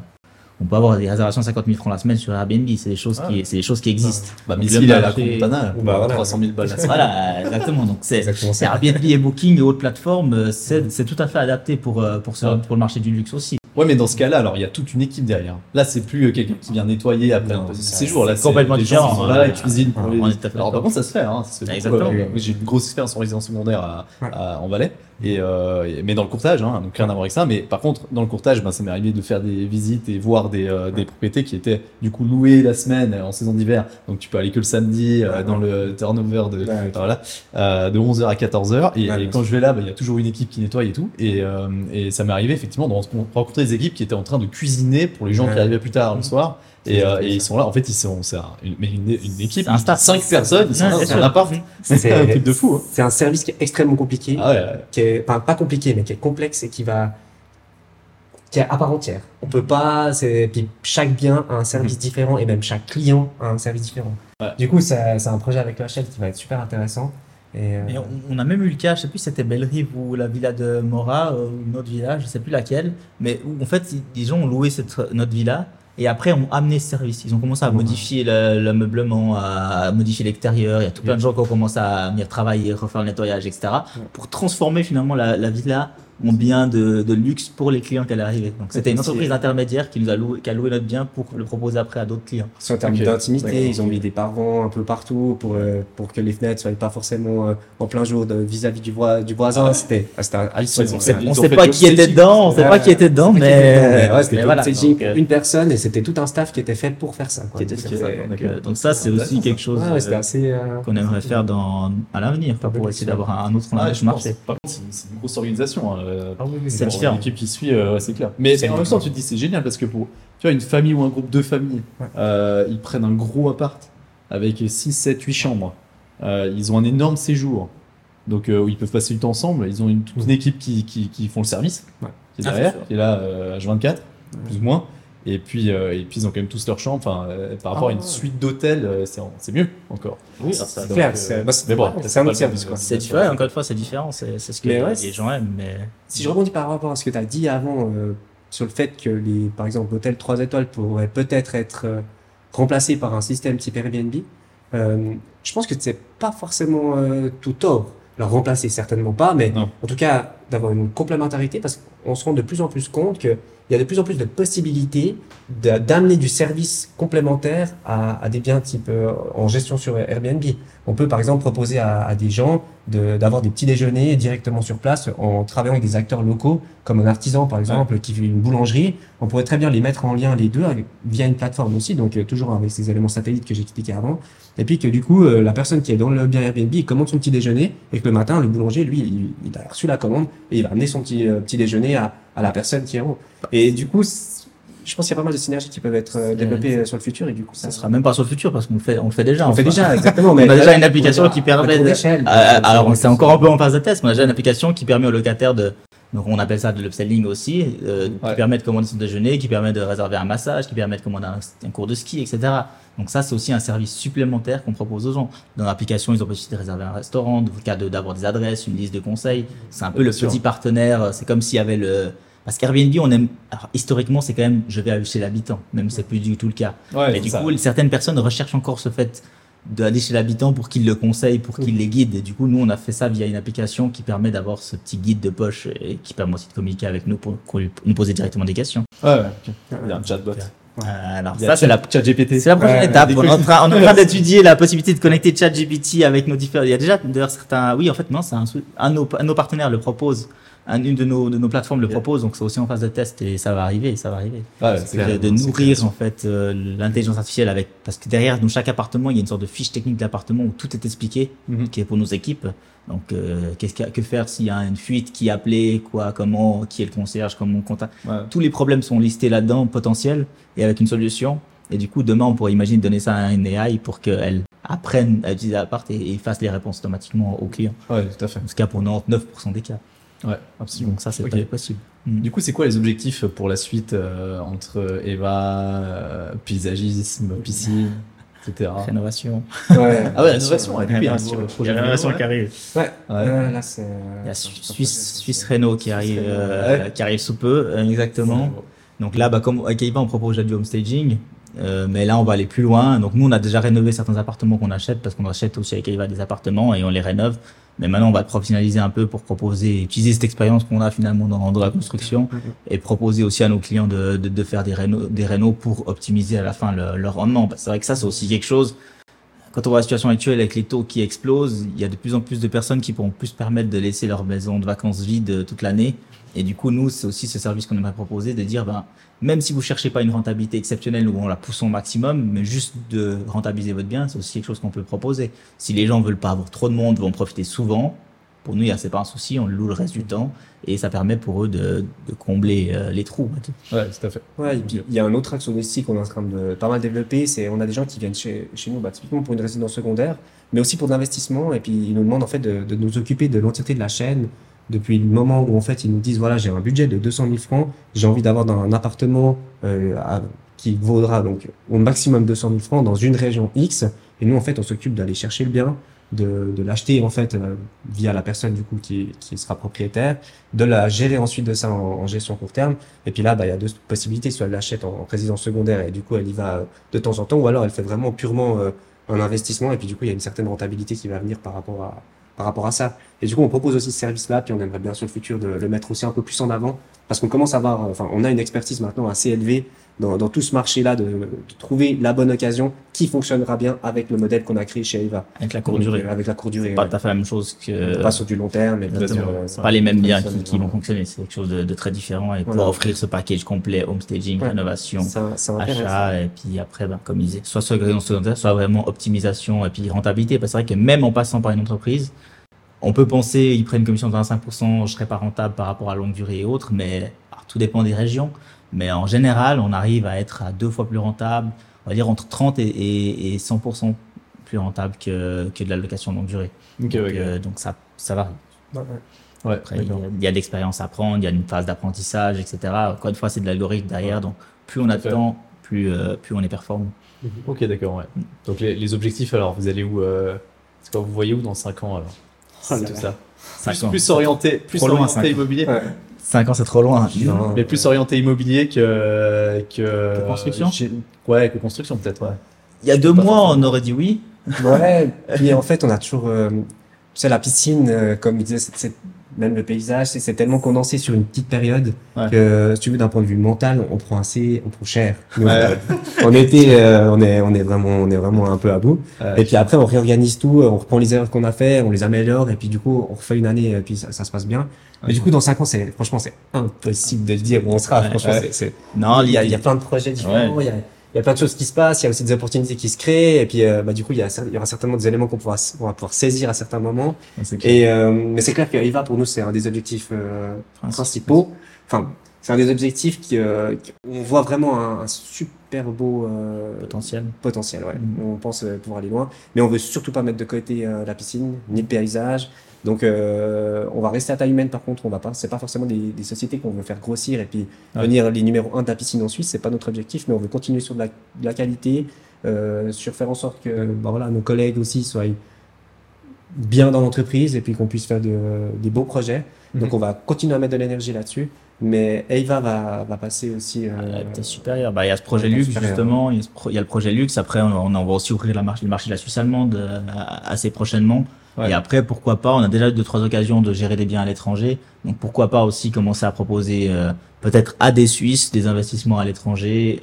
[SPEAKER 1] on peut avoir des réservations à 50 000 francs la semaine sur Airbnb. C'est des choses,
[SPEAKER 4] Ah.
[SPEAKER 1] qui, c'est des choses qui existent.
[SPEAKER 4] bah, mais est à la
[SPEAKER 1] marché-
[SPEAKER 4] Montana,
[SPEAKER 3] Bah, voilà.
[SPEAKER 4] 300 000 balles la semaine.
[SPEAKER 1] Voilà, exactement. Donc c'est
[SPEAKER 3] Exactement
[SPEAKER 1] c'est
[SPEAKER 3] ça.
[SPEAKER 1] Airbnb et Booking et autres plateformes, c'est c'est tout à fait adapté pour, pour, ce-
[SPEAKER 4] Ouais.
[SPEAKER 1] pour le marché du luxe aussi.
[SPEAKER 4] Ouais, mais dans ce cas-là, alors il y a toute une équipe derrière. Là, c'est plus euh, quelqu'un qui vient nettoyer après
[SPEAKER 3] Non,
[SPEAKER 4] un séjour. Là,
[SPEAKER 1] c'est complètement
[SPEAKER 4] des
[SPEAKER 1] différent,
[SPEAKER 4] gens qui sont
[SPEAKER 1] hein.
[SPEAKER 4] là, ils cuisinent pour
[SPEAKER 1] Ouais,
[SPEAKER 4] les- Alors, par contre, ça se fait. Hein, ça se fait beaucoup.
[SPEAKER 1] Exactement.
[SPEAKER 4] Euh, J'ai une grosse expérience en résidence secondaire à, à- en Valais, et, euh, mais dans le courtage, hein, donc rien à voir avec ça. Mais par contre, dans le courtage, ben, ça m'est arrivé de faire des visites et voir des, euh, des propriétés qui étaient du coup louées la semaine en saison d'hiver. Donc tu peux aller que le samedi euh, dans le turnover de,
[SPEAKER 3] Ouais,
[SPEAKER 4] voilà, euh, de 11h à 14h. Et,
[SPEAKER 3] Ouais,
[SPEAKER 4] et
[SPEAKER 3] bien
[SPEAKER 4] quand je vais là, ben, il y a toujours une équipe qui nettoie et tout. Et, euh, et ça m'est arrivé effectivement de rencontrer des équipes qui étaient en train de cuisiner pour les gens qui arrivaient plus tard le soir. Et, euh, et ils sont là. En fait, ils sont, c'est un- une, une, une équipe,
[SPEAKER 1] un staff.
[SPEAKER 4] 5 personnes, ils sont là dans un appart. C'est *laughs* un truc de fou. hein.
[SPEAKER 3] C'est un service qui est extrêmement compliqué.
[SPEAKER 4] Ah ouais,
[SPEAKER 3] qui est, enfin, pas compliqué, mais qui est complexe et qui va, qui est à part entière. On peut pas, c'est, puis chaque bien a un service différent et même chaque client a un service différent.
[SPEAKER 4] Ouais.
[SPEAKER 3] Du coup, c'est un projet avec chaîne qui va être super intéressant. Et, euh,
[SPEAKER 1] Et on, on a même eu le cas, je sais plus si c'était Bellerive ou la villa de Mora, euh, ou une autre villa, je sais plus laquelle, mais où en fait, ils- gens ont loué cette, notre villa et après ont amené ce service. Ils ont commencé à modifier le- l'ameublement, à modifier l'extérieur. Il y a tout plein de gens qui ont commencé à venir travailler, refaire le nettoyage, etc. pour transformer finalement la, la villa en bien de, de luxe pour les clients qui allaient arriver. Donc c'était une entreprise intermédiaire qui nous a loué, qui a loué notre bien pour le proposer après à d'autres clients.
[SPEAKER 3] Sur en termes d'intimité, ils ont mis des paravents un peu partout pour, euh, pour que les fenêtres soient pas forcément euh, en plein jour de- vis-à-vis du, voi- du voisin. C'était ah, c'était hallucinant.
[SPEAKER 4] Ont
[SPEAKER 1] On
[SPEAKER 4] fait-
[SPEAKER 1] sait, pas qui était dedans, on sait pas qui était dedans, mais, *laughs*
[SPEAKER 3] Mais ouais, c'était
[SPEAKER 1] voilà. euh,
[SPEAKER 3] une personne et c'était tout un staff qui était fait pour faire ça. Donc,
[SPEAKER 1] euh, donc ça, c'est aussi quelque chose qu'on aimerait faire dans, à l'avenir, pour essayer d'avoir un autre
[SPEAKER 4] Ah,
[SPEAKER 1] marché.
[SPEAKER 4] Par contre, c'est c'est une grosse organisation. Euh,
[SPEAKER 3] Ah oui, oui,
[SPEAKER 1] C'est différent.
[SPEAKER 4] L'équipe qui suit, euh, ouais, c'est clair. Mais
[SPEAKER 3] C'est
[SPEAKER 4] en même temps, tu te dis, c'est génial parce que pour tu vois, une famille ou un groupe de familles,
[SPEAKER 3] Ouais.
[SPEAKER 4] euh, ils prennent un gros appart avec 6, 7, 8 chambres. Euh, ils ont un énorme séjour. Donc, euh, où ils peuvent passer du temps ensemble. Ils ont une, toute une équipe qui, qui, qui font le service,
[SPEAKER 3] Ouais.
[SPEAKER 4] qui est
[SPEAKER 1] Ah,
[SPEAKER 4] derrière, qui est là euh, H24, plus ou moins. Et puis, euh, et puis, ils ont quand même tous leur chambre. Enfin, euh, par rapport
[SPEAKER 3] Ah,
[SPEAKER 4] à une
[SPEAKER 3] ouais.
[SPEAKER 4] suite d'hôtels, euh, c'est c'est mieux encore.
[SPEAKER 3] Oui, c'est clair.
[SPEAKER 4] euh,
[SPEAKER 3] c'est bah, c'est-
[SPEAKER 4] mais bon,
[SPEAKER 3] c'est un autre service. quoi.
[SPEAKER 1] C'est différent, encore une fois, c'est différent, c'est c'est ce que
[SPEAKER 3] Mais
[SPEAKER 1] les,
[SPEAKER 3] ouais,
[SPEAKER 1] les
[SPEAKER 3] c'est-
[SPEAKER 1] gens aiment. Mais...
[SPEAKER 3] Si je rebondis par rapport à ce que tu as dit avant euh, sur le fait que les, par exemple, l'hôtel 3 étoiles pourrait peut-être être euh, remplacé par un système type Airbnb, euh, je pense que c'est pas forcément euh, tout tort. Alors remplacer certainement pas, mais
[SPEAKER 4] Non.
[SPEAKER 3] en tout cas d'avoir une complémentarité parce qu'on se rend de plus en plus compte qu'il y a de plus en plus de possibilités d'amener du service complémentaire à, à des biens type euh, en gestion sur Airbnb. On peut par exemple proposer à, à des gens de- d'avoir des petits déjeuners directement sur place en travaillant avec des acteurs locaux, comme un artisan par exemple qui fait une boulangerie. On pourrait très bien les mettre en lien les deux avec- via une plateforme aussi, donc euh, toujours avec ces éléments satellites que j'expliquais avant. Et puis que du coup, euh, la personne qui est dans le bien Airbnb commande son petit déjeuner et que le matin, le boulanger, lui, il, il a reçu la commande et il va amener son petit, euh, petit déjeuner à, à la personne qui est en haut. Et du coup, je pense qu'il y a pas mal de synergies qui peuvent être euh, développées euh, sur le futur et du coup, ça,
[SPEAKER 1] Ça sera même pas sur le futur parce qu'on le fait, on le fait déjà.
[SPEAKER 3] on fait déjà, exactement. *laughs*
[SPEAKER 1] On a déjà une application
[SPEAKER 3] on
[SPEAKER 1] qui permet de-
[SPEAKER 3] échelle.
[SPEAKER 1] Euh, alors, c'est encore un peu en phase de test, mais on a déjà une application qui permet aux locataires de. Donc, on appelle ça de l'upselling aussi, euh,
[SPEAKER 4] Ouais.
[SPEAKER 1] qui permet de commander son déjeuner, qui permet de réserver un massage, qui permet de commander un, un cours de ski, etc. Donc, ça, c'est aussi un service supplémentaire qu'on propose aux gens. Dans l'application, ils ont possibilité de réserver un restaurant, dans le cas de- d'avoir des adresses, une liste de conseils. C'est un peu le
[SPEAKER 4] sûr.
[SPEAKER 1] petit partenaire. C'est comme s'il y avait le. Parce qu'Airbnb, on aime. Alors, historiquement, c'est quand même je vais chez l'habitant, même si c'est plus du tout le cas.
[SPEAKER 4] Ouais,
[SPEAKER 1] Mais du
[SPEAKER 4] ça.
[SPEAKER 1] coup, certaines personnes recherchent encore ce fait d'aller chez l'habitant pour qu'il le conseille, pour qu'il les guide. Et du coup, nous, on a fait ça via une application qui permet d'avoir ce petit guide de poche et qui permet aussi de communiquer avec nous pour, nous poser directement des questions.
[SPEAKER 4] Ouais, ouais, ok. Il y a un chatbot.
[SPEAKER 1] Euh, alors, ça, c'est la,
[SPEAKER 4] chat GPT.
[SPEAKER 1] c'est la prochaine
[SPEAKER 3] Ouais,
[SPEAKER 1] étape. On est en train, *laughs* d'étudier la possibilité de connecter ChatGPT avec nos différents. Il y a déjà d'ailleurs certains. Oui, en fait, non, c'est un, un, de nos, un de nos partenaires le propose. Un- une de nos, de nos plateformes le propose, donc c'est aussi en phase de test et ça va arriver, ça va arriver.
[SPEAKER 4] Ouais, c'est
[SPEAKER 1] de,
[SPEAKER 4] clair.
[SPEAKER 1] de nourrir en fait euh, l'intelligence artificielle avec parce que derrière dans chaque appartement il y a une sorte de fiche technique de l'appartement où tout est expliqué
[SPEAKER 4] Mhm.
[SPEAKER 1] qui est pour nos équipes donc euh, qu'est-ce qu'il y a que faire s'il y a une fuite qui appelé quoi comment qui est le concierge comment on contacte
[SPEAKER 4] Ouais.
[SPEAKER 1] tous les problèmes sont listés là-dedans potentiels et avec une solution et du coup demain on pourrait imaginer donner ça à une AI pour qu'elle apprenne à utiliser l'appart et, et fasse les réponses automatiquement aux clients
[SPEAKER 4] Ouais, tout à fait.
[SPEAKER 1] en ce cas pour 99% des cas
[SPEAKER 4] Ouais, absolument.
[SPEAKER 1] donc ça c'est
[SPEAKER 4] Ok.
[SPEAKER 1] pas possible Mm.
[SPEAKER 4] Du coup, c'est quoi les objectifs pour la suite euh, entre Eva, euh, paysagisme, piscine, etc. *laughs*
[SPEAKER 1] rénovation
[SPEAKER 3] Ouais.
[SPEAKER 4] Ah ouais, rénovation, ouais, du coup, il y a un
[SPEAKER 1] Rénovation.
[SPEAKER 4] nouveau
[SPEAKER 1] Il y a la rénovation
[SPEAKER 4] ouais.
[SPEAKER 1] qui arrive
[SPEAKER 3] Ouais.
[SPEAKER 4] Ouais.
[SPEAKER 3] Euh, là, c'est.
[SPEAKER 1] Il y a Su- Suisse, Suisse Renault qui arrive,
[SPEAKER 3] Renault.
[SPEAKER 1] euh,
[SPEAKER 4] Ouais.
[SPEAKER 1] qui arrive sous peu, euh, exactement. Donc là, bah, comme avec Aiva, on propose déjà du home staging. Euh, mais là, on va aller plus loin. Donc nous, on a déjà rénové certains appartements qu'on achète parce qu'on achète aussi avec Aiva des appartements et on les rénove. Mais maintenant, on va le professionnaliser un peu pour proposer, utiliser cette expérience qu'on a finalement dans, dans la construction et proposer aussi à nos clients de, de, de faire des rénaux, des rénaux pour optimiser à la fin le- leur rendement. C'est vrai que ça, c'est aussi quelque chose. Quand on voit la situation actuelle avec les taux qui explosent, il y a de plus en plus de personnes qui pourront plus se permettre de laisser leur maison de vacances vide euh, toute l'année. Et du coup, nous, c'est aussi ce service qu'on aimerait proposer de dire, ben, même si vous cherchez pas une rentabilité exceptionnelle ou on la pousse au maximum, mais juste de rentabiliser votre bien, c'est aussi quelque chose qu'on peut proposer. Si les gens veulent pas avoir trop de monde, vont en profiter souvent. Pour nous, il y a- c'est pas un souci, on le loue le reste du temps et ça permet pour eux de, de combler euh, les trous.
[SPEAKER 4] Ouais, tout à fait.
[SPEAKER 3] Ouais, et puis il y a un autre axe aussi qu'on est en train de pas mal développer, c'est on a des gens qui viennent chez, chez nous, bah, typiquement pour une résidence secondaire, mais aussi pour de l'investissement, et puis ils nous demandent en fait de, de nous occuper de l'entièreté de la chaîne, depuis le moment où en fait ils nous disent voilà j'ai un budget de 200 000 francs, j'ai envie d'avoir un appartement euh, qui vaudra donc au maximum 200 000 francs dans une région X. Et nous en fait on s'occupe d'aller chercher le bien, de, de l'acheter en fait euh, via la personne du coup qui, qui sera propriétaire, de la gérer ensuite de ça en, en gestion court terme. Et puis là bah il y a deux possibilités, soit elle l'achète en, en résidence secondaire et du coup elle y va euh, de temps en temps, ou alors elle fait vraiment purement euh, un investissement et puis du coup il y a une certaine rentabilité qui va venir par rapport à par rapport à ça. Et du coup, on propose aussi ce service-là, puis on aimerait bien sur le futur de le mettre aussi un peu plus en avant, parce qu'on commence à avoir, euh, enfin, on a une expertise maintenant assez élevée dans, dans tout ce marché-là de, de trouver la bonne occasion qui fonctionnera bien avec le modèle qu'on a créé chez Eva.
[SPEAKER 1] Avec la courte durée.
[SPEAKER 3] euh, Avec la courte durée.
[SPEAKER 1] Pas
[SPEAKER 3] ouais.
[SPEAKER 1] tout à fait la même chose que.
[SPEAKER 3] Pas sur du long terme, mais
[SPEAKER 1] Exactement.
[SPEAKER 3] plutôt, euh,
[SPEAKER 1] pas les mêmes biens qui, vont fonctionner. C'est quelque chose de, de très différent et pouvoir offrir ce package complet, homestaging,
[SPEAKER 3] Ouais.
[SPEAKER 1] rénovation,
[SPEAKER 3] Ça, ça
[SPEAKER 1] achat et puis après, ben, comme il disait, soit sur secondaire, soit vraiment optimisation et puis rentabilité. Parce que c'est vrai que même en passant par une entreprise, on peut penser, ils prennent une commission de 25%, je serais pas rentable par rapport à longue durée et autres, mais alors, tout dépend des régions. Mais en général, on arrive à être à deux fois plus rentable, on va dire entre 30 et, et, et 100% plus rentable que, que de la location longue durée. Donc, euh, donc ça, ça varie.
[SPEAKER 3] Ouais, ouais.
[SPEAKER 4] Ouais,
[SPEAKER 1] Après, il y a-
[SPEAKER 4] d'accord.
[SPEAKER 1] il y a de l'expérience à prendre, il y a une phase d'apprentissage, etc. Encore une fois, c'est de l'algorithme derrière, donc plus on a de temps, plus, euh, plus on est performant.
[SPEAKER 4] Ok, d'accord, ouais. Donc les, les objectifs, alors, vous allez où euh, C'est quoi, vous voyez où dans 5 ans alors?
[SPEAKER 3] Oh
[SPEAKER 4] tout ça. Plus, plus orienté, plus orienté immobilier.
[SPEAKER 3] Ouais.
[SPEAKER 1] 5 ans, c'est trop loin.
[SPEAKER 3] Non.
[SPEAKER 4] Mais plus orienté immobilier que. que
[SPEAKER 1] Que construction
[SPEAKER 4] j'ai- Ouais, que construction peut-être, ouais.
[SPEAKER 1] Il y a deux mois, on aurait dit oui.
[SPEAKER 3] Ouais, puis en fait, on a toujours, euh, tu sais, la piscine, euh, comme il disait, c'est, c'est- même le paysage, c'est, tellement condensé sur une petite période
[SPEAKER 4] Ouais.
[SPEAKER 3] que, si tu veux, d'un point de vue mental, on prend assez, on prend cher.
[SPEAKER 4] Ouais.
[SPEAKER 3] on était, euh, on est, on est vraiment, on est vraiment un peu à bout. Et puis après, on réorganise tout, on reprend les erreurs qu'on a fait, on les améliore, et puis du coup, on refait une année, et puis ça, ça se passe bien. Mais
[SPEAKER 4] Ouais.
[SPEAKER 3] du coup, dans cinq ans, c'est, franchement, c'est impossible de dire où on sera. Franchement, c'est,
[SPEAKER 1] Non,
[SPEAKER 3] il y, a, il y a plein de projets différents, il y a, il y a plein de choses qui se passent, il y a aussi des opportunités qui se créent, et puis euh, bah, du coup, il y, a, cer- il y aura certainement des éléments qu'on pourra, qu'on va pouvoir saisir à certains moments. Et, euh, mais c'est clair que Eva, pour nous, c'est un des objectifs euh, principaux. Enfin, c'est un des objectifs qui, euh, qui- on voit vraiment un, un super beau euh,
[SPEAKER 1] potentiel.
[SPEAKER 3] potentiel. Ouais.
[SPEAKER 1] Mhm.
[SPEAKER 3] On pense pouvoir aller loin, mais on veut surtout pas mettre de côté la piscine ni le paysage. Donc, euh, on va rester à taille humaine. Par contre, on va pas. C'est pas forcément des, des sociétés qu'on veut faire grossir et puis
[SPEAKER 4] Ouais.
[SPEAKER 3] venir les numéros 1 de la piscine en Suisse. C'est pas notre objectif, mais on veut continuer sur de la, de la qualité, euh, sur faire en sorte que bah, voilà, nos collègues aussi soient bien dans l'entreprise et puis qu'on puisse faire de- des beaux projets. Donc,
[SPEAKER 4] Mhm.
[SPEAKER 3] on va continuer à mettre de l'énergie là-dessus. Mais Eva va, va passer aussi. euh,
[SPEAKER 1] Euh, peut-être supérieur. Bah, il y a ce projet luxe, justement. Il y, a le projet luxe. Après, on, va aussi ouvrir la marche, le marché de la Suisse allemande euh, assez prochainement.
[SPEAKER 4] Ouais.
[SPEAKER 1] Et après, pourquoi pas, on a déjà eu deux, trois occasions de gérer des biens à l'étranger. Donc, pourquoi pas aussi commencer à proposer, euh, peut-être à des Suisses, des investissements à l'étranger.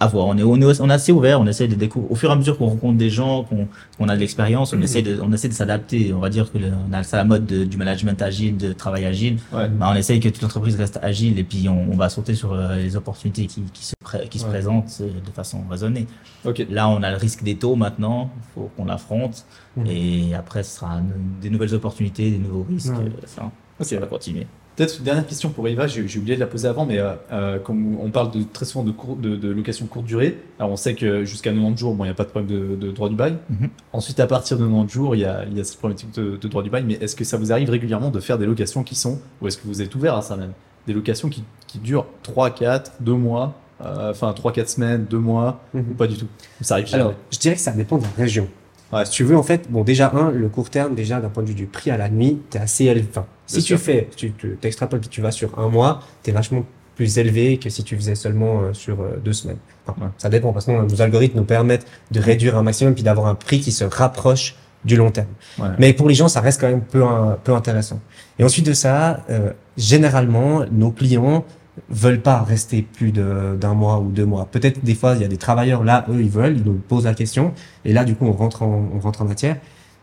[SPEAKER 1] À voir. On est, on est, on est assez ouvert. On essaie de découvrir. Au fur et à mesure qu'on rencontre des gens, qu'on qu'on a de l'expérience, on essaie de, on essaie de s'adapter. On va dire que le- on a ça la mode de- du management agile, de travail agile.
[SPEAKER 4] Ouais.
[SPEAKER 1] Bah, on essaye que toute l'entreprise reste agile et puis on, on va sauter sur euh, les opportunités qui, qui se, qui se
[SPEAKER 4] Ouais.
[SPEAKER 1] présentent euh, de façon raisonnée.
[SPEAKER 4] Ok.
[SPEAKER 1] Là, on a le risque des taux maintenant, il faut qu'on l'affronte.
[SPEAKER 3] Mhm.
[SPEAKER 1] Et après, ce sera des nouvelles opportunités, des nouveaux risques. Euh, Ça, ça va continuer.
[SPEAKER 4] Peut-être une dernière question pour Eva, j'ai oublié de la poser avant, mais euh, euh, comme on parle de, très souvent de, cour- de, de location courte durée, alors on sait que jusqu'à 90 jours, bon, il n'y a pas de problème de, de droit du bail.
[SPEAKER 1] Mhm.
[SPEAKER 4] Ensuite, à partir de 90 jours, il y a, il y a cette problématique de, droit du bail, mais est-ce que ça vous arrive régulièrement de faire des locations qui sont, ou est-ce que vous êtes ouvert à ça même, des locations qui, qui durent 3, 4, 2 mois, euh, enfin 3, 4 semaines, 2 mois,
[SPEAKER 3] Mhm.
[SPEAKER 4] ou pas du tout? Ça arrive jamais?
[SPEAKER 3] Alors, je dirais que ça dépend de la région.
[SPEAKER 4] Ouais.
[SPEAKER 3] Si tu veux, en fait, bon, déjà, un, le court terme, déjà, d'un point de vue du prix à la nuit, t'es assez élevé. Enfin, si tu fais, tu t'extrapoles, puis tu vas sur un mois, t'es vachement plus élevé que si tu faisais seulement euh, sur euh, deux semaines. Enfin,
[SPEAKER 4] Ouais.
[SPEAKER 3] Ça dépend, parce que nos nos algorithmes nous permettent de réduire un maximum, puis d'avoir un prix qui se rapproche du long terme.
[SPEAKER 4] Ouais.
[SPEAKER 3] Mais pour les gens, ça reste quand même peu, un- peu intéressant. Et ensuite de ça, euh, généralement, nos clients veulent pas rester plus d'un mois ou deux mois. Peut-être des fois, il y a des travailleurs là, eux, ils veulent, ils nous posent la question, et là, du coup, on rentre en, on rentre en matière.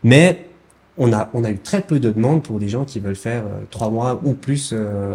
[SPEAKER 3] Mais on a, on a eu très peu de demandes pour des gens qui veulent faire euh, trois mois ou plus. Euh,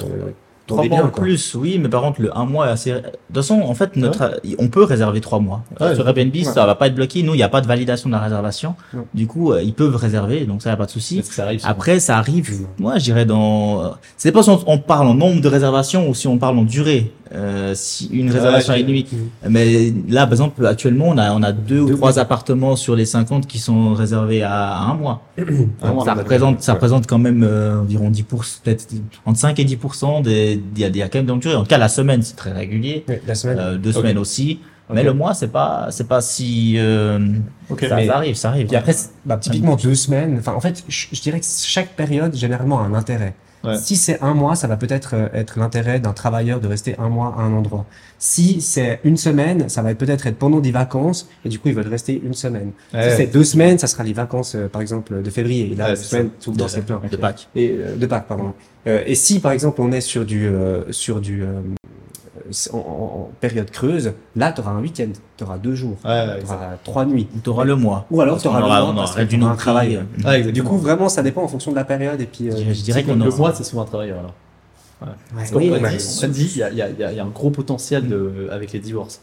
[SPEAKER 1] Trois mois en plus, oui, mais par contre, le un mois est assez. De toute façon, en fait, notre, on peut réserver trois mois.
[SPEAKER 4] Ouais.
[SPEAKER 1] Sur Airbnb,
[SPEAKER 3] Ouais.
[SPEAKER 1] ça va pas être bloqué. Nous, il n'y a pas de validation de la réservation.
[SPEAKER 3] Non.
[SPEAKER 1] Du coup, euh, ils peuvent réserver, donc ça, y a pas de souci. Après, ça arrive, moi, je dirais dans. C'est pas si on parle en nombre de réservations ou si on parle en durée. Euh, si une réservation à une nuit. Mais là, par exemple, actuellement, on a, on a deux ou trois appartements sur les 50 qui sont réservés à, à un mois. *clears throat*
[SPEAKER 4] Un
[SPEAKER 1] Donc,
[SPEAKER 4] mois,
[SPEAKER 1] ça représente, ça
[SPEAKER 3] ouais.
[SPEAKER 1] représente quand même euh, environ 10%, peut-être entre 5 et 10% des, y a quand même donc durée. En tout cas, la semaine, c'est très régulier.
[SPEAKER 3] Oui, la semaine.
[SPEAKER 1] Euh, deux semaines aussi. Mais le mois, c'est pas, c'est pas si, euh, ça, arrive, ça arrive.
[SPEAKER 3] Puis après, bah, typiquement deux semaines. Enfin, en fait, je, je dirais que chaque période généralement a un intérêt.
[SPEAKER 4] Ouais.
[SPEAKER 3] Si c'est un mois, ça va peut-être euh, être l'intérêt d'un travailleur de rester un mois à un endroit. Si c'est une semaine, ça va peut-être être pendant des vacances et du coup ils veulent rester une semaine.
[SPEAKER 4] Ouais.
[SPEAKER 3] Si c'est deux semaines, ça sera les vacances, euh, par exemple, de février. Et là,
[SPEAKER 4] Ouais,
[SPEAKER 3] deux
[SPEAKER 4] c'est
[SPEAKER 3] semaines,
[SPEAKER 4] ça.
[SPEAKER 3] tout le temps
[SPEAKER 1] de,
[SPEAKER 3] c'est plein.
[SPEAKER 1] de Pâques.
[SPEAKER 3] Et euh, de Pâques, pardon. Euh, et si par exemple on est sur du euh, sur du euh, en, en- en période creuse, là tu auras un week-end, tu auras deux jours,
[SPEAKER 4] Ouais,
[SPEAKER 3] tu auras trois nuits.
[SPEAKER 1] Tu auras le mois.
[SPEAKER 3] Ou alors tu auras le mois
[SPEAKER 1] on
[SPEAKER 3] parce que un travail.
[SPEAKER 1] travail.
[SPEAKER 4] Ouais.
[SPEAKER 3] Du coup, vraiment, ça dépend en fonction de la période et puis. euh,
[SPEAKER 1] Je- je dirais qu'on
[SPEAKER 4] le mois, c'est souvent un travailleur alors.
[SPEAKER 3] ouais,
[SPEAKER 4] On
[SPEAKER 3] oui,
[SPEAKER 4] on m'a dit, il y a, y, y un gros potentiel de, avec les divorces.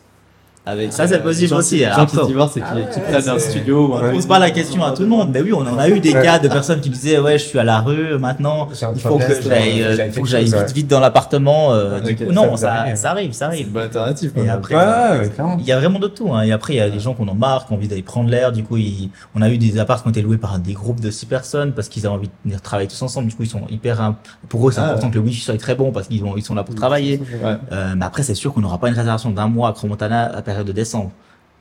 [SPEAKER 4] Avec,
[SPEAKER 1] Ça, c'est
[SPEAKER 4] euh,
[SPEAKER 1] possible aussi,
[SPEAKER 4] qui- Les gens qui se divorcent et qui,
[SPEAKER 3] Ah
[SPEAKER 4] qui prennent un studio ou un
[SPEAKER 3] Ouais.
[SPEAKER 1] On pose pas la question à tout le monde. Mais oui, on en a eu des cas de personnes qui disaient ouais, je suis à la rue maintenant. Il faut que j'aille, euh,
[SPEAKER 3] j'ai
[SPEAKER 1] il faut
[SPEAKER 3] quelque
[SPEAKER 1] que j'aille
[SPEAKER 3] chose,
[SPEAKER 1] vite, vite dans l'appartement. euh, du coup, non, ça,
[SPEAKER 3] arrive.
[SPEAKER 1] ça arrive,
[SPEAKER 4] C'est une bonne alternative.
[SPEAKER 1] Et
[SPEAKER 4] quoi.
[SPEAKER 1] après,
[SPEAKER 3] Ouais, ouais, ouais, clairement.
[SPEAKER 1] Il y a vraiment de tout. Hein. Et après, il y a des gens qu'on en marre, qui ont envie d'aller prendre l'air. Du coup, ils- on a eu des apparts qui ont été loués par des groupes de six personnes parce qu'ils avaient envie de venir travailler tous ensemble. Du coup, ils sont hyper. Pour eux, c'est
[SPEAKER 4] Ah,
[SPEAKER 1] important que le wifi soit très bon parce qu'ils sont là pour travailler.
[SPEAKER 4] Ouais.
[SPEAKER 1] Euh, mais après, c'est sûr qu'on n'aura pas une réservation d'un mois à Cromontana période de décembre.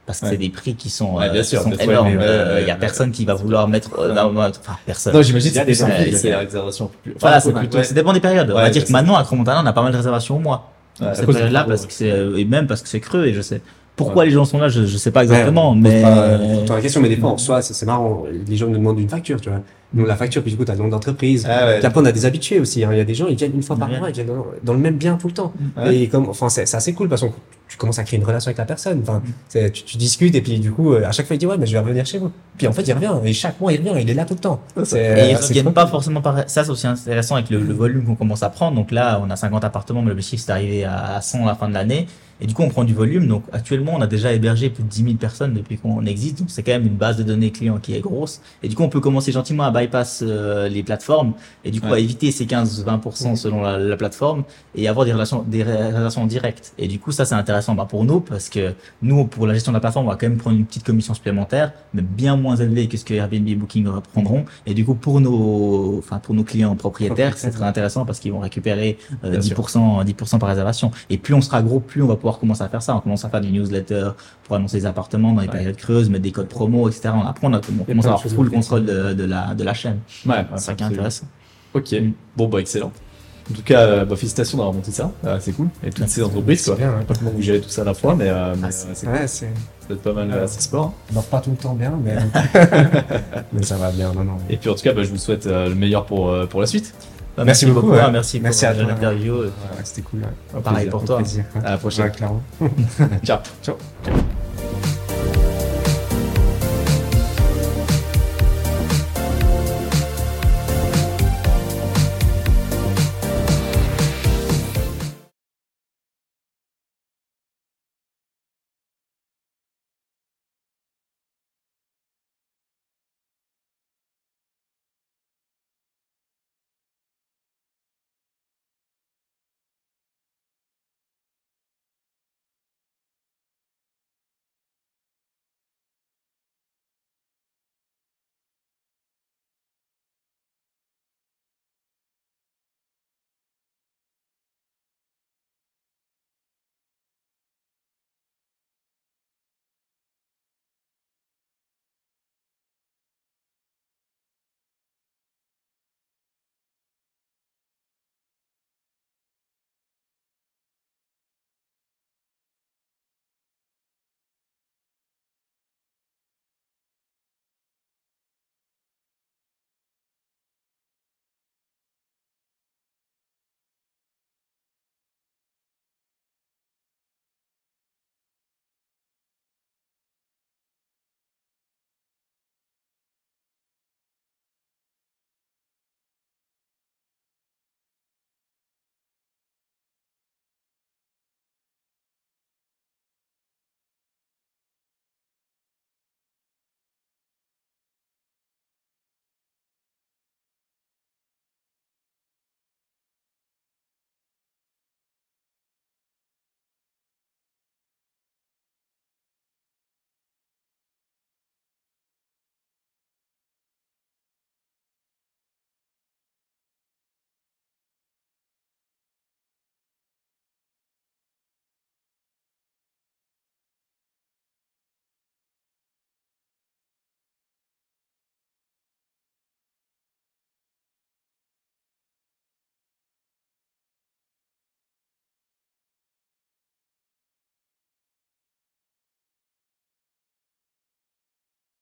[SPEAKER 1] Parce que
[SPEAKER 4] Ouais.
[SPEAKER 1] c'est des prix qui sont,
[SPEAKER 4] Ouais,
[SPEAKER 1] euh,
[SPEAKER 4] bien
[SPEAKER 1] qui
[SPEAKER 4] sûr,
[SPEAKER 1] sont énormes.
[SPEAKER 4] ouais,
[SPEAKER 1] Euh,
[SPEAKER 4] ouais,
[SPEAKER 1] Il y a
[SPEAKER 4] ouais.
[SPEAKER 1] personne qui va vouloir mettre. euh, non, non, enfin, personne.
[SPEAKER 4] Non, j'imagine que
[SPEAKER 3] des
[SPEAKER 4] c'est
[SPEAKER 3] gens
[SPEAKER 4] plus
[SPEAKER 3] qui-
[SPEAKER 4] c'est la réservation plus.
[SPEAKER 1] Voilà, c'est
[SPEAKER 4] ouais,
[SPEAKER 1] plutôt,
[SPEAKER 4] ouais.
[SPEAKER 1] ça dépend des périodes. on
[SPEAKER 4] Ouais,
[SPEAKER 1] va dire
[SPEAKER 4] c'est
[SPEAKER 1] que maintenant, à Cromontana, on a pas mal de réservations au mois.
[SPEAKER 4] Ouais, à
[SPEAKER 1] cette
[SPEAKER 4] cause du
[SPEAKER 1] période-là,
[SPEAKER 4] trop,
[SPEAKER 1] parce
[SPEAKER 4] ouais.
[SPEAKER 1] que c'est, et même parce que c'est creux, et je sais. Pourquoi les gens sont là, je, je sais pas exactement,
[SPEAKER 3] Ouais,
[SPEAKER 1] mais.
[SPEAKER 3] pas, euh, la question, mais des fois, en soi, c'est c'est marrant. Les gens nous demandent une facture, tu vois. Nous, la facture, puis du coup, t'as le nom d'entreprise.
[SPEAKER 4] Ah ouais.
[SPEAKER 3] Puis après, on a des habitués aussi. hein. Il y a des gens, ils viennent une fois par mois, ils viennent dans, le même bien tout le temps.
[SPEAKER 4] Ouais.
[SPEAKER 3] Et comme, enfin, c'est assez cool parce que tu commences à créer une relation avec la personne. Enfin, c'est- tu, tu discutes et puis du coup, euh, à chaque fois, il dit ouais, mais je vais revenir chez vous. Puis en fait, il revient et chaque mois, il revient. Il est là tout le temps. C'est-
[SPEAKER 1] Et ils reviennent pas forcément par. Ça, c'est aussi intéressant avec le, le volume qu'on commence à prendre. Donc là, on a 50 appartements, mais l'objectif, c'est d'arriver à à 100 à la fin de l'année. Et du coup, on prend du volume. Donc actuellement, on a déjà hébergé plus de 10 000 personnes depuis qu'on existe. Donc c'est quand même une base de données clients qui est grosse. Et du coup, on peut commencer gentiment à bypass euh, les plateformes et du coup
[SPEAKER 4] Ouais.
[SPEAKER 1] à éviter ces 15-20% selon la, la plateforme et avoir des relations, des relations en direct. Et du coup, ça, c'est intéressant bah, pour nous parce que nous, pour la gestion de la plateforme, on va quand même prendre une petite commission supplémentaire, mais bien moins élevée que ce que Airbnb et Booking prendront. Et du coup, pour nos, enfin, pour nos clients propriétaires, c'est très intéressant parce qu'ils vont récupérer euh,
[SPEAKER 4] Bien sûr.
[SPEAKER 1] 10%, 10% par réservation. Et plus on sera gros, plus on va pouvoir commencer à faire ça. On commence à faire des newsletters pour annoncer les appartements dans les
[SPEAKER 4] Ouais.
[SPEAKER 1] périodes creuses, mettre des codes promo, etc. Après, on, a, on commence à avoir full
[SPEAKER 3] marketing.
[SPEAKER 1] contrôle de, de la, de la chaîne.
[SPEAKER 4] Ouais,
[SPEAKER 1] C'est ça qui est intéressant.
[SPEAKER 4] Ok, bon bah excellent. En tout cas, euh, bah, félicitations d'avoir monté ça, Euh, c'est cool. Et toutes ces entreprises, quoi.
[SPEAKER 3] C'est bien, ouais.
[SPEAKER 4] Pas comment vous gérez tout ça à la fois, mais, euh, mais,
[SPEAKER 1] Ah, c'est-
[SPEAKER 4] c'est
[SPEAKER 3] Ouais, c'est.
[SPEAKER 4] peut-être pas mal euh, assez sport.
[SPEAKER 3] On dort pas tout le temps bien, mais. *laughs* *laughs* mais ça va bien, non, non.
[SPEAKER 4] Et puis en tout cas, bah, je vous souhaite euh, le meilleur pour, euh, pour la suite.
[SPEAKER 1] Bah,
[SPEAKER 3] Merci beaucoup, ouais.
[SPEAKER 1] merci,
[SPEAKER 3] Merci
[SPEAKER 1] pour l'interview.
[SPEAKER 3] C'était cool.
[SPEAKER 1] Pareil
[SPEAKER 4] plaisir,
[SPEAKER 1] pour toi.
[SPEAKER 3] plaisir.
[SPEAKER 4] À la prochaine. *laughs* Ciao.
[SPEAKER 3] Ciao.